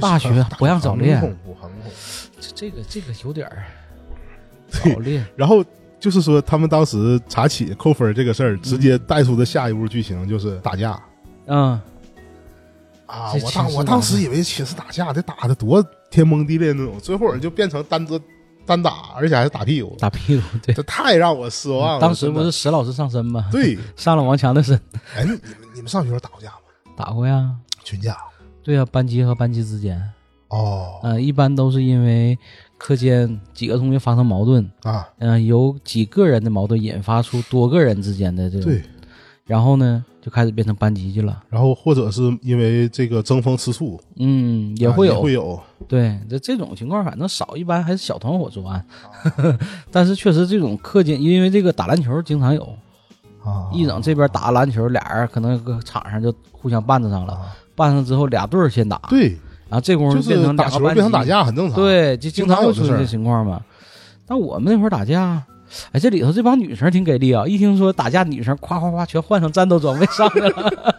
大学不让早恋很恐怖，很恐怖。这这个这个有点儿对早恋，然后就是说，他们当时查寝扣分这个事儿，直接带出的下一步剧情就是打架嗯，啊！我当我当时以为寝室打架得打的多天崩地裂那种，最后人就变成单择单打，而且还是打屁股，打屁股，对，这太让我失望了。当时不是史老师上身吗？对？上了王强的身，哎，你们你们上学时候打过架吗？打过呀。群架？对呀、班级和班级之间，哦呃，一般都是因为课间几个同学发生矛盾，啊，嗯、由几个人的矛盾引发出多个人之间的这种，对。然后呢，就开始变成班级去了。然后或者是因为这个争风吃醋，嗯，也啊会有，会有。对，这这种情况反正少，一般还是小团伙作案。但是确实这种课间，因为这个打篮球经常有，啊，一整这边打篮球，俩人可能搁场上就互相绊着上了，啊。绊上之后俩队儿先打，对，然后这功夫就变成打球变成打架很正常。，对，就经常会出现这情况嘛。但我们那会儿打架，哎，这里头这帮女生挺给力啊！一听说打架，女生夸夸夸全换成战斗装备上来了。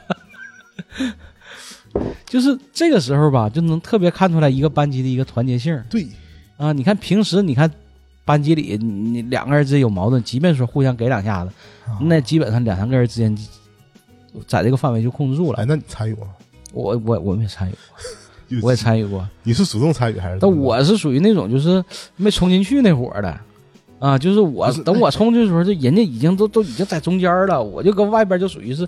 就是这个时候吧，就能特别看出来一个班级的一个团结性对，啊！你看平时你看班级里，你你两个人之间有矛盾，即便说互相给两下子，啊那基本上两三个人之间在这个范围就控制住了哎，。那你参与过吗？我我我没参与我也参与过。你是主动参与还是？但我是属于那种就是没冲进去那伙儿的，啊，就是我是等我冲进去的时候，就人家已经都都已经在中间了，我就跟外边就属于是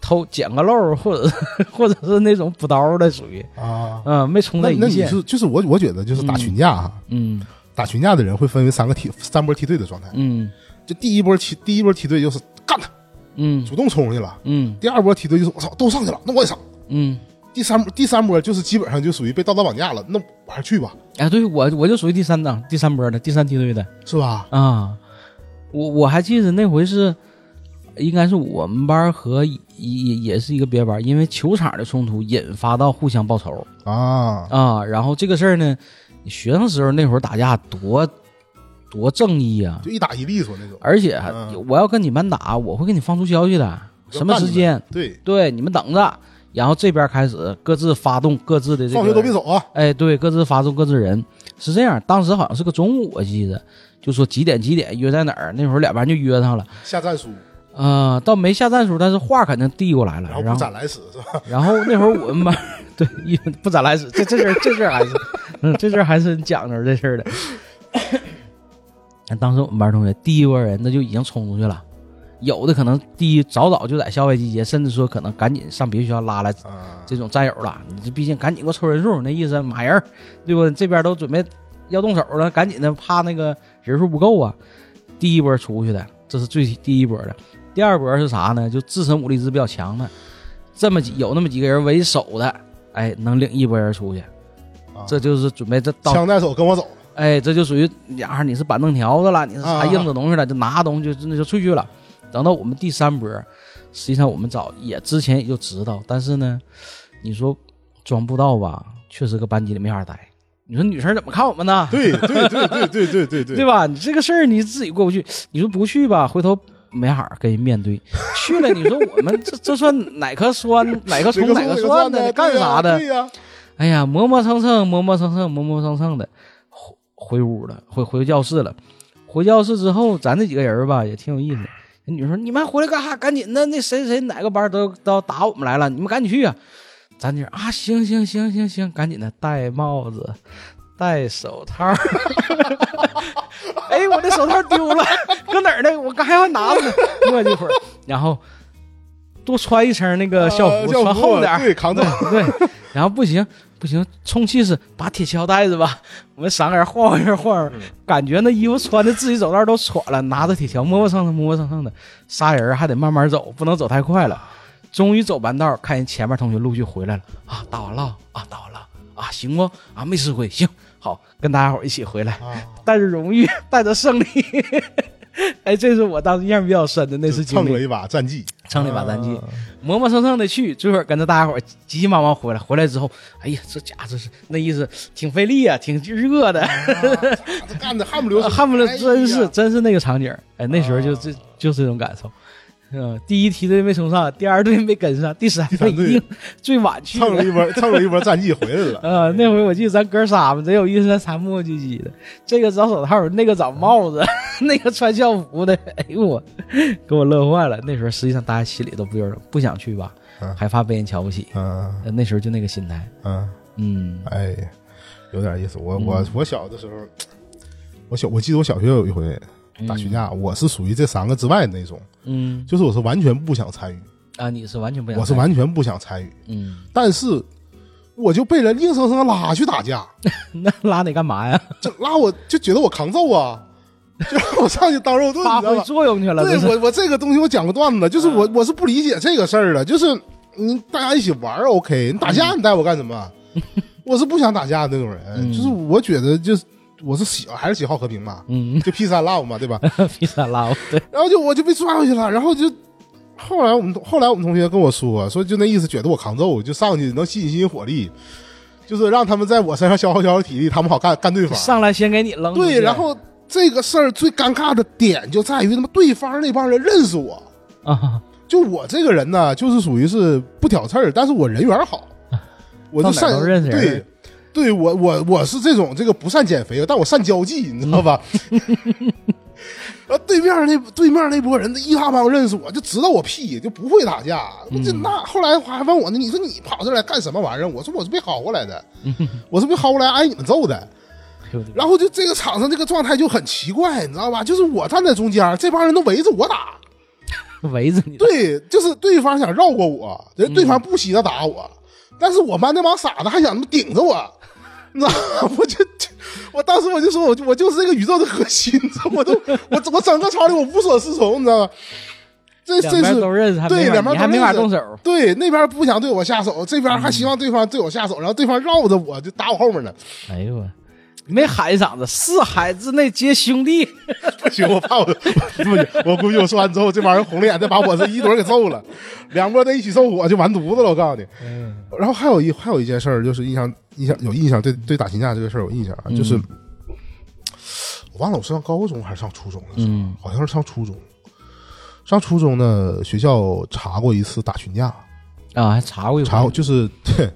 偷捡个漏儿，或者是或者是那种补刀的，属于啊，啊，没冲在一线。是就是我我觉得就是打嗯群架哈，嗯打群架的人会分为三个梯三波梯队的状态。嗯就第一波梯第一波梯队就是干他，嗯主动冲上去了；嗯第二波梯队就是我操都上去了，那我也上。嗯，第三波第三波就是基本上就属于被道德绑架了，那我还是去吧，哎，对我我就属于第三档第三波的第三梯队的是吧？啊。我我还记得那回是，应该是我们班和也也也是一个别班，因为球场的冲突引发到互相报仇。啊，啊，然后这个事儿呢，你学生时候那会儿打架多多正义啊，就一打一利索那种。而且嗯我要跟你们打，我会给你放出消息的，什么时间？对，对，你们等着。然后这边开始各自发动各自的这个，放学都别走啊！哎，对，各自发动各自人。是这样，当时好像是个中午，我记得，就说几点几点约在哪儿，那会儿两边就约上了。下战书，呃，倒没下战书，但是话肯定递过来了。然后不斩来使是吧？然后那会儿我们班 对一不斩来使，这这事儿这事儿还是，嗯，这事儿还是很讲究这事儿的。当时我们班同学第一波人那就已经冲出去了，有的可能第一早早就在校外集结，甚至说可能赶紧上别的学校拉来啊，这种战友了。你这毕竟赶紧给我凑人数，那意思马人儿，对不？这边都准备要动手了，赶紧的，怕那个人数不够啊。第一波出去的，这是最第一波的。第二波是啥呢？就自身武力值比较强的，这么几有那么几个人为首的，哎，能领一波人出去，啊这就是准备这到枪在手，跟我走。哎，这就属于呀，你是板凳条子了，你是啥啊硬的东西了，就拿东西就真的就出去了。等到我们第三波，实际上我们早也之前也就知道，但是呢，你说装不到吧，确实搁班级里没法待。你说女生怎么看我们呢？对对对对对对对对 对吧？你这个事儿你自己过不去，你说不去吧，回头没法跟人面对；去了，你说我们这这算哪颗酸哪颗葱哪个蒜的，干啥的？对呀，哎呀，磨磨蹭蹭，磨磨蹭蹭，磨磨蹭蹭的，回回屋了，回回教室了。回教室之后，咱这几个人吧也挺有意思。那女生说：“你们回来干啥？赶紧的，那谁谁哪个班都都要打我们来了，你们赶紧去啊！”咱姐啊，行行行行行，赶紧的，戴帽子，戴手套。哎，我的手套丢了，搁哪儿呢？我刚还要拿着呢，磨叽会儿，然后多穿一层那个校服，呃校服穿厚点儿对，扛着。对，然后不行不行，充气式把铁锹带着吧，我们三个人晃晃悠晃悠，感觉那衣服穿的自己走道都喘了，拿着铁锹磨磨蹭蹭磨磨蹭蹭的，仨人还得慢慢走，不能走太快了。终于走半道，看见前面同学陆续回来了啊，打完了啊，打完了啊，行不啊，没吃亏，行，好，跟大家伙一起回来，啊，带着荣誉，带着胜利。哎，这是我当时印象比较深的那次经历，蹭了一把战绩，蹭了一把战绩。啊磨磨蹭蹭的去，最后跟着大家伙儿急急忙忙回来。回来之后，哎呀，这家伙这是那意思，挺费力啊，挺热的，这干的汗不流水，恨不得哎呀真是真是那个场景儿。哎，那时候就啊这就是这种感受。嗯，第一梯队没冲上，第二队没跟上，第三队队。一定最晚去蹭了一波，蹭了一波战绩回来了。呃，那回我记得咱哥仨嘛，贼有意思，咱仨磨磨唧唧的，这个找手套，那个找帽子，那个穿校服的，哎呦我，给我乐坏了。那时候实际上大家心里都不有不想去吧，嗯害怕被人瞧不起，嗯呃那时候就那个心态，嗯，嗯。哎，有点意思。我嗯。我我小的时候，我小我记得我小学有一回打群架，我是属于这三个之外的那种，嗯。就是我是完全不想参与，啊，你是完全不想，我是，完全不想参与，嗯，但是我就被人硬生生拉去打架，那拉你干嘛呀？就拉我就觉得我扛揍啊，就让我上去当肉盾，发挥？作用去了，对我我这个东西我讲过段子，就是我我是不理解这个事儿的，就是你大家一起玩儿 OK，你打架你带我干什么？我是不想打架的那种人，嗯。就是我觉得就是我是喜还是喜好和平嘛，嗯，就 P 三 love 嘛，对吧？？P 三 love，对，然后就我就被抓回去了，然后就后来我们后来我们同学跟我说，说就那意思，觉得我扛揍，就上去能吸引吸引火力，就是让他们在我身上消耗消耗体力，他们好干干对方。上来先给你扔，对，然后这个事儿最尴尬的点就在于他妈对方那帮人认识我。啊，就我这个人呢，就是属于是不挑刺儿，但是我人缘好，我就善到哪儿都认识人对，对我我我是这种这个不善减肥，但我善交际，你知道吧？然后对面那对面那波人一大帮认识我，就知道我屁，就不会打架。我就那后来还问我呢，你说你跑这来干什么玩意儿？我说我是被薅过来的，我是被薅过来挨你们揍的。然后就这个场上这个状态就很奇怪，你知道吧？就是我站在中间，这帮人都围着我打。围着你，对，就是对方想绕过我，人对方不惜的打我，但是我班那帮傻子还想他妈顶着我，你知道吗？我就就我当时我就说，我就我就是这个宇宙的核心，你知道吗我都我我整个场里我无所适从，你知道吗？这这是对两边你还没法动手，对那边不想对我下手，这边还希望对方对我下手，然后对方绕着我就打我后面呢。哎呦我，没喊一嗓子，四海之内皆兄弟，不行，我怕我 不行，我估计我说完之后，这帮人红了眼，再把我这一朵给揍了，两波在一起揍我就完犊子了。我告诉你，然后还有一还有一件事儿，就是印象印象有印象，对对打群架这个事儿有印象啊，就是、我忘了我是上高中还是上初中的时候，嗯好像是上初中。上初中呢，学校查过一次打群架，啊，还查过一回查过就是 对，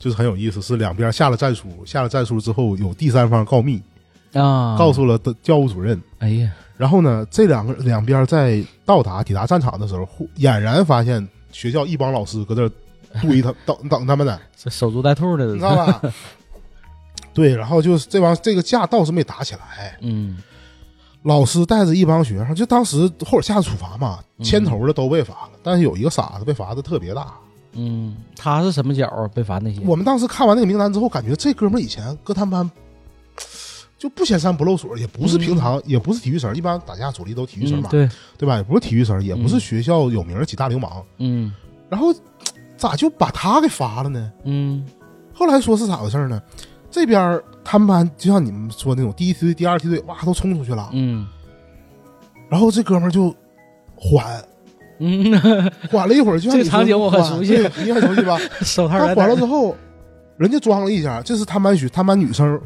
就是很有意思，是两边下了战书，下了战书之后有第三方告密，啊，告诉了的教务主任。哎呀，然后呢，这两个两边在到达抵达战场的时候，忽俨然发现学校一帮老师搁这 儿堆他等等他们的，这守株待兔的，你知道吧？对，然后就是这帮这个架倒是没打起来，嗯老师带着一帮学生，就当时后边下的处罚嘛，牵头的都被罚了，但是有一个傻子被罚的特别大。嗯，他是什么角儿被罚那些？我们当时看完那个名单之后，感觉这哥们儿以前搁他们班就不显山不露水，也不是平常，也不是体育生，一般打架主力都体育生嘛，嗯对，对吧？也不是体育生，也不是学校有名的几大流氓。嗯然后咋就把他给罚了呢？嗯后来说是咋回事呢？这边儿他们班就像你们说那种第一梯队、第二梯队，哇，都冲出去了，嗯然后这哥们就缓嗯，缓了一会儿，就像这个场景我很熟悉对你很熟悉吧？手套他缓了之后，人家装了一下，这是他们班学他们班女生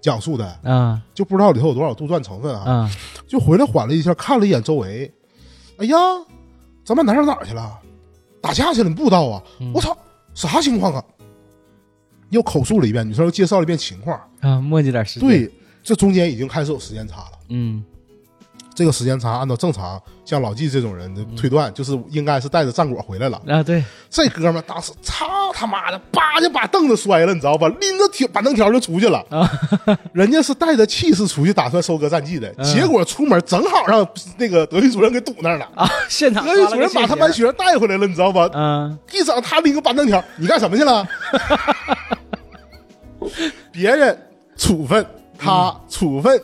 讲述的，啊就不知道里头有多少杜撰成分啊。啊就回来缓了一下，看了一眼周围，哎呀，咱们男生哪去了？打架去了？你不知道啊？嗯我操，啥情况啊？又口述了一遍，女生又介绍了一遍情况。啊，磨叽点时间。，对，这中间已经开始有时间差了。嗯这个时间差按照正常，像老纪这种人的推断，就是应该是带着战果回来了。啊对，这哥们当时操他妈的，叭就把凳子摔了，你知道吧？拎着铁板凳条就出去了。啊 人家是带着气势出去，打算收割战绩的，嗯结果出门正好让那个德育主任给堵那儿了。啊，现场德育主任把他班学生带回来了，你知道吧？嗯一整他拎个板凳条，你干什么去了？别人处分，他处分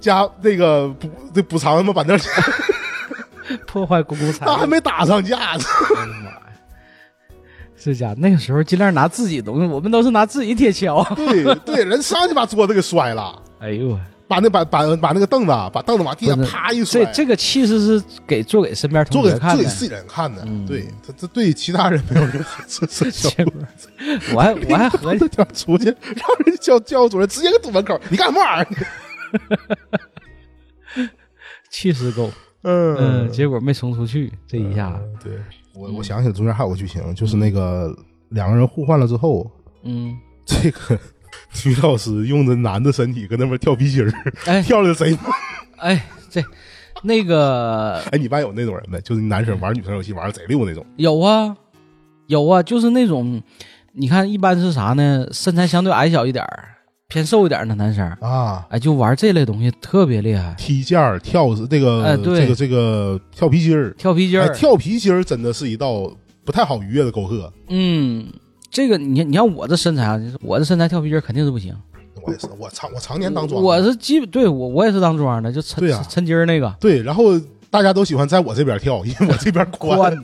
加那个补这补偿他妈板凳钱，破坏公共 财那还物。没打上架呢。哎呀妈呀！这家那个时候尽量拿自己东西，我们都是拿自己铁锹。对 对，人上去把桌子给摔了，哎呦我，把那把把把那个凳子啊把凳子往地上不是啪一摔这，这个气势是给做给身边同做给学看的。做给自己人看的。嗯对他这对其他人没有任何这这效结果。果我还我还合计，条出去，让人教教务主任直接给堵门口，你干什么玩意儿？气势够，嗯嗯，结果没冲出去，这一下，嗯对我我想起来中间还有个剧情，就是那个两个人互换了之后，嗯，这个女老师用着男的身体搁那边跳皮筋儿，哎跳的贼猛。哎，这那个 哎，你班有那种人没？就是男生玩女生游戏玩的贼溜那种。有啊，有啊，就是那种，你看一般是啥呢？身材相对矮小一点儿偏瘦一点的男生，啊，哎，就玩这类东西特别厉害，踢毽儿、跳这个、哎对这个这个跳皮筋儿，哎，跳皮筋儿，跳皮筋儿真的是一道不太好逾越的沟壑。嗯，这个你你看我这身材啊，我这身材跳皮筋儿肯定是不行。我也是，我常我常年当庄，我是基本对我我也是当庄的，就抻对啊抻筋儿那个对，然后大家都喜欢在我这边跳，因为我这边宽。宽。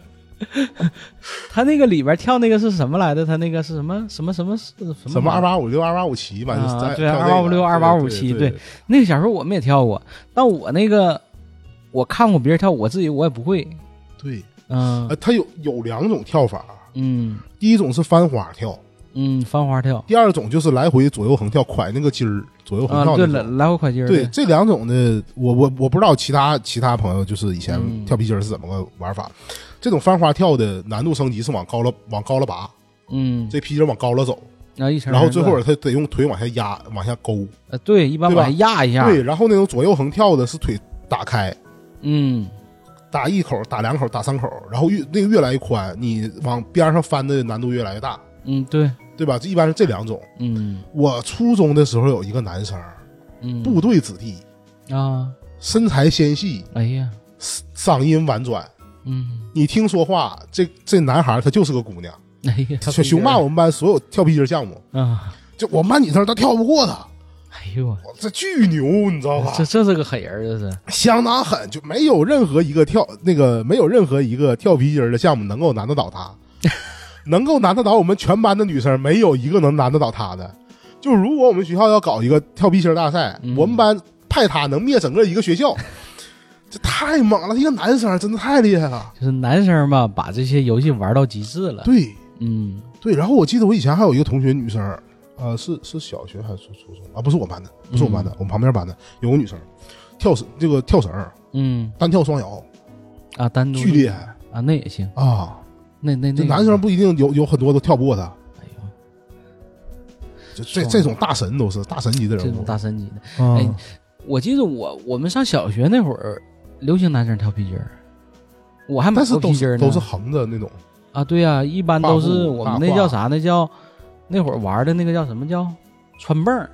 他那个里边跳那个是什么来的？他那个是什么什么什么什么什么二八五六、二八五七嘛，就是啊在对跳那个285对285对对那个小时候我们也跳过，但我那个我看过别人跳，我自己我也不会。对。嗯呃，它有有两种跳法，嗯第一种是翻花跳，嗯，翻花跳第二种就是来回左右横跳，蒯那个筋儿，左右横啊，对，跳那种。来来回快筋儿。对这两种的，我我我不知道其他其他朋友就是以前嗯跳皮筋儿是怎么个玩法。这种翻花跳的难度升级是往高了往高了拔，嗯，这皮筋往高了走，然后一层，然后最后他得用腿往下压，往下勾。呃对，一般往下压一下。对，，然后那种左右横跳的是腿打开，嗯。打一口、打两口、打三口，然后越那个越来越宽，你往边上翻的难度越来越大，嗯对，对吧？这一般是这两种。嗯。我初中的时候有一个男生，嗯。部队子弟，啊，身材纤细，哎呀，嗓音婉转，嗯，你听说话，这这男孩他就是个姑娘。哎呀，熊熊骂我们班所有跳皮筋项目，啊，就我们班女生她跳不过他，哎呦。我，这巨牛，你知道吧？这这是个狠人，这是。相当狠，就没有任何一个跳那个没有任何一个跳皮筋的项目能够难得倒他，能够难得倒我们全班的女生，没有一个能难得倒他的。就如果我们学校要搞一个跳皮筋大赛，嗯。我们班派他能灭整个一个学校，这太猛了！一个男生真的太厉害了。就是男生吧，把这些游戏玩到极致了。对嗯对，然后我记得我以前还有一个同学，女生，呃，是是小学还是初初中啊？不是我们班的，不是我们班的，我们旁边班的有个女生，跳绳这个跳绳嗯单跳双摇，啊，单独巨厉害啊，那也行。啊！那那那男生不一定有有很多都跳不过他，哎呦，就这这种大神都是大神级的人物这种。大神级的。啊哎我记得我我们上小学那会儿流行男生跳皮筋儿，我还买但是都皮筋儿呢。是都是横着那种，啊，对呀、一般都是我们那叫啥？那叫那会儿玩的那个叫什么叫穿蹦儿？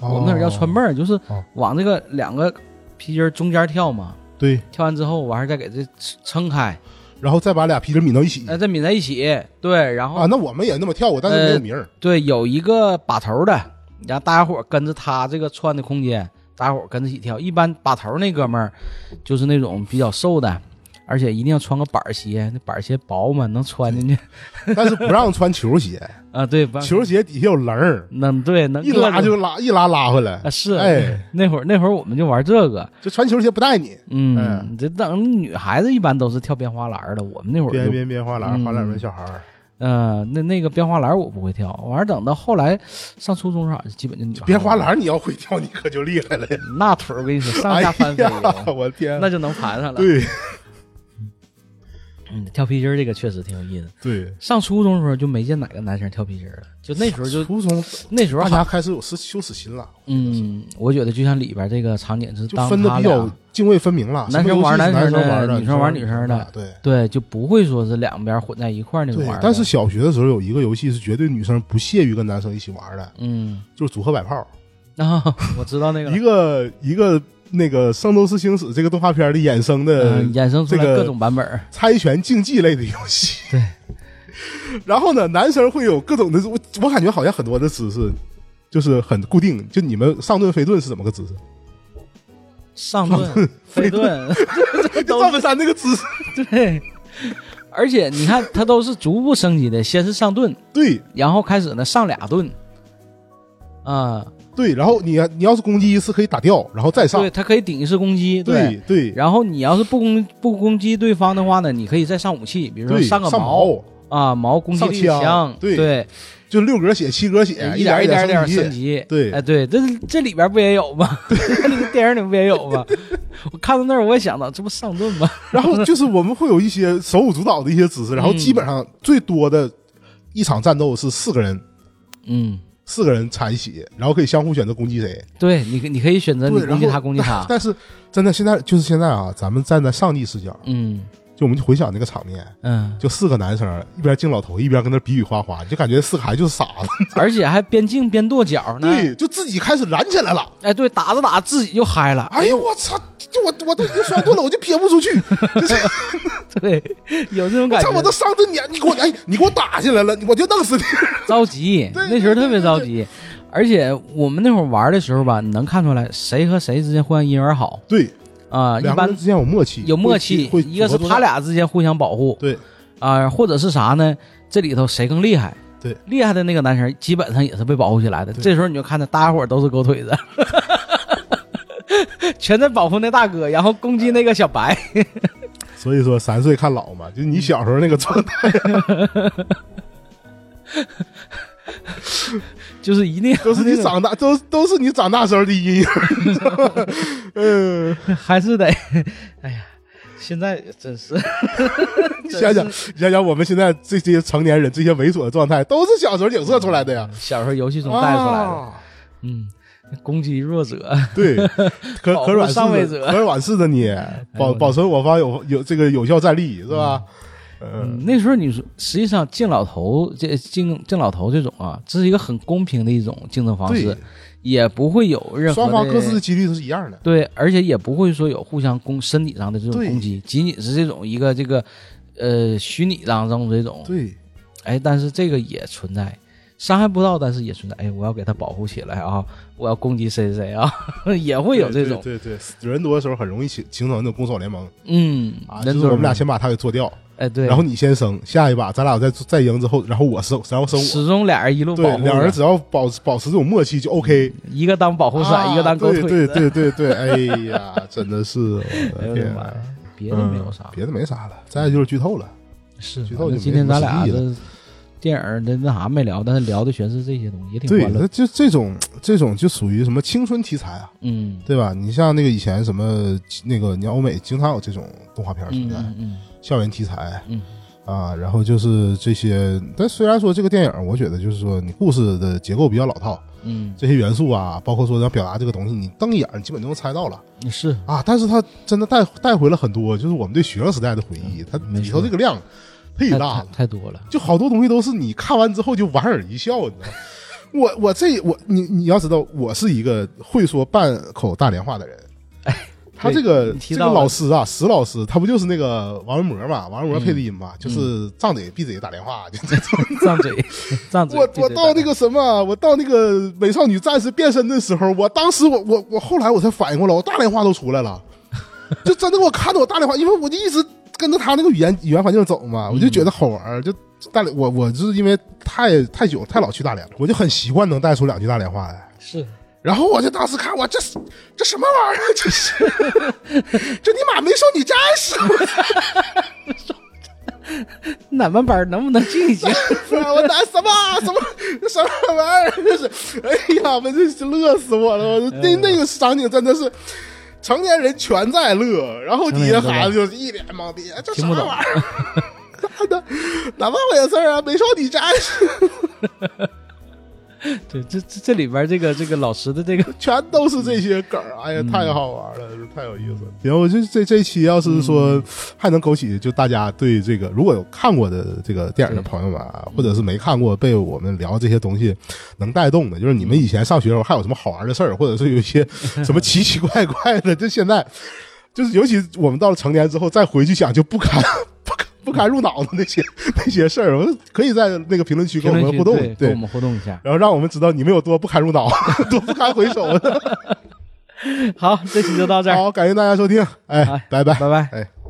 我们那会儿叫穿蹦儿，就是哦往这个两个皮筋儿中间跳嘛。对，跳完之后，完事儿再给这撑开，然后再把俩皮筋抿到一起呃，再抿在一起。对，然后、啊。那我们也那么跳过，但是没有名儿。对，有一个把头的，然后大家伙儿跟着他这个穿的空间，大家伙儿跟着一起跳。一般把头那哥们儿就是那种比较瘦的，而且一定要穿个板儿鞋，那板儿鞋薄嘛，能穿进去。但是不让穿球鞋，啊。对，不让球鞋底下有棱儿，能对能一拉就拉，一拉拉回来。啊。是，哎，那会儿那会儿我们就玩这个，就穿球鞋不带你，嗯嗯，这等女孩子一般都是跳编花篮的，我们那会儿编就编编花篮，嗯花篮门小孩儿，呃，那那个编花篮我不会跳，完了等到后来上初中啥，基本就女孩编花篮你要会跳，你可就厉害了呀！那腿儿我跟你说上下翻飞哎呀，呀，我天，那就能盘上了。对嗯，跳皮筋儿这个确实挺有意思。对，上初中的时候就没见哪个男生跳皮筋儿了，就那时候就初中那时候好大家开始有羞羞耻心了，嗯，我觉得就像里边这个场景是当分的比较俩泾渭分明了，男生玩男生的男玩的，女生玩女生的的，对。对，就不会说是两边混在一块儿那种玩但是小学的时候有一个游戏是绝对女生不屑于跟男生一起玩的，嗯，就是组合摆炮。啊，我知道那个一个一个那个《圣斗士星矢》这个动画片的衍生的嗯，衍生出来这个各种版本。猜拳竞技类的游戏。对。然后呢，男生会有各种的，我我感觉好像很多的姿势就是很固定。就你们上盾飞盾是怎么个姿势？上盾、飞盾，就赵本山那个姿势。对。而且你看，它都是逐步升级的，先是上盾，对然后开始呢上俩盾，啊，对，然后你你要是攻击一次可以打掉，然后再上。对，。他可以顶一次攻击，对。对然后你要是不攻不攻击对方的话呢，你可以再上武器，比如说，上个矛，啊，矛攻击力强，对。对，就六格血、七格血，一点点一点点升升级，对。哎对，这这里边不也有吗？那个 电影里不也有吗？我看到那儿我也想到，这不上盾吗？然后就是我们会有一些手舞足蹈的一些姿势，然后基本上最多的一场战斗是四个人，嗯，四个人掺一起，然后可以相互选择攻击谁。对你可你可以选择你攻击他，攻击他，但是真的现在就是现在啊，咱们站在上帝视角，嗯就我们就回想那个场面，嗯，就四个男生一边敬老头，一边跟那比比划划，就感觉四个孩子就是傻子。而且还边敬边跺脚呢，对，就自己开始燃起来了。哎对，打着打着自己就嗨了，哎呦我操！就我我都已经双盾了，我就撇不出去。就 是对，有这种感觉我都，上盾你，你给我哎，你给我打下来了，我就弄死你。着急，对那时候特别着急。而且我们那会儿玩的时候吧，你能看出来谁和谁之间互相姻缘好对，啊、一般两个人之间有默契，有默契，会一个是他俩之间互相保护对啊、或者是啥呢？这里头谁更厉害？对，厉害的那个男生基本上也是被保护起来的。对这时候你就看着大家伙儿都是狗腿子，全在保护那大哥，然后攻击那个小白。所以说三岁看老嘛，就你小时候那个状态，就是一定都是你长大，都都是你长大时候的阴影。嗯，还是得，哎呀，现在真是想想想想，我们现在这些成年人这些猥琐的状态，都是小时候影射出来的呀，小时候游戏中带出来的。啊嗯，攻击弱者，对，可可软上位者式的，可软式的你，保保存我方有有这个有效战力是吧？嗯，嗯，那时候你说，实际上敬老头这敬敬老头这种啊，这是一个很公平的一种竞争方式，，也不会有任何双方各自的几率都是一样的。对，而且也不会说有互相攻身体上的这种攻击，仅仅是这种一个这个呃虚拟当中这种，对，哎，但是这个也存在。伤害不到，但是也存在。哎，我要给他保护起来啊！我要攻击谁谁谁啊，也会有这种。对对对，人多的时候很容易形形成那种攻守联盟嗯，啊，就是我们俩先把他给做掉，哎对，然后你先生，下一把咱俩再再赢之后，然后我生，然后生我。始终俩人一路保两人只要保持保持这种默契就 OK。一个当保护伞，啊一个当狗腿对。对对对对，哎呀，真的是，我哎的天啊呦我的妈呀！别的没有啥嗯，别的没啥了，再就是剧透了。是剧透就今天咱俩电影的那啥没聊，但是聊的全是这些东西，也挺对，欢乐那。就这种这种就属于什么青春题材啊，嗯对吧？你像那个以前什么那个，你看欧美经常有这种动画片存嗯在，嗯嗯校园题材，嗯啊，然后就是这些。但虽然说这个电影，我觉得就是说你故事的结构比较老套，嗯这些元素啊，包括说要表达这个东西，你瞪一眼，你基本就能猜到了嗯，是啊。但是它真的带带回了很多，就是我们对学生时代的回忆，它里头这个量太大了。太多了。就好多东西都是你看完之后就莞尔一笑，你知道？我我这我你你要知道，我是一个会说半口大连话的人。他这个这个老师啊，石老师，他不就是那个王文博嘛？王文博配的音嘛，就是张嘴闭嘴打电话，就这种。张嘴，张嘴。我我到那个什么，我到那个美少女战士变身的时候，我当时我我我后来我才反应过来，我大连话都出来了，就真的我看到我大连话，因为我就一直跟着他那个语言语言环境走嘛，我就觉得好玩儿。就大连，我我就是因为太太久太老去大连了，我就很习惯能带出两句大连话来。是然后我就当时看我这是这什么玩意儿？这是这尼玛没收你战士！哪门班儿能不能进一静？不是我拿什么什么什么玩意儿？这是，哎呀，我真是乐死我了！我那那个场景真的是成年人全在乐，然后底下孩子就是一脸懵逼，这啥听不懂玩意儿？妈的，哪么回事啊？美少女战士 对，这这这里边这个这个老师的这个 全都是这些梗儿，哎呀，太好玩了，太有意思。了。行，我就这这一期要是说还能勾起，就大家对这个如果有看过的这个电影的朋友们啊，或者是没看过被我们聊这些东西能带动的，就是你们以前上学的时候还有什么好玩的事儿，或者是有一些 什么奇奇怪怪的，就现在就是尤其我们到了成年之后再回去想，就不堪不堪入脑的那些那些事儿，我们可以在那个评论区跟我们互动，对，跟我们互动一下。然后让我们知道你们有多不堪入脑，多不堪回首。好，这期就到这儿，好，感谢大家收听，哎哎，拜拜，拜拜。哎。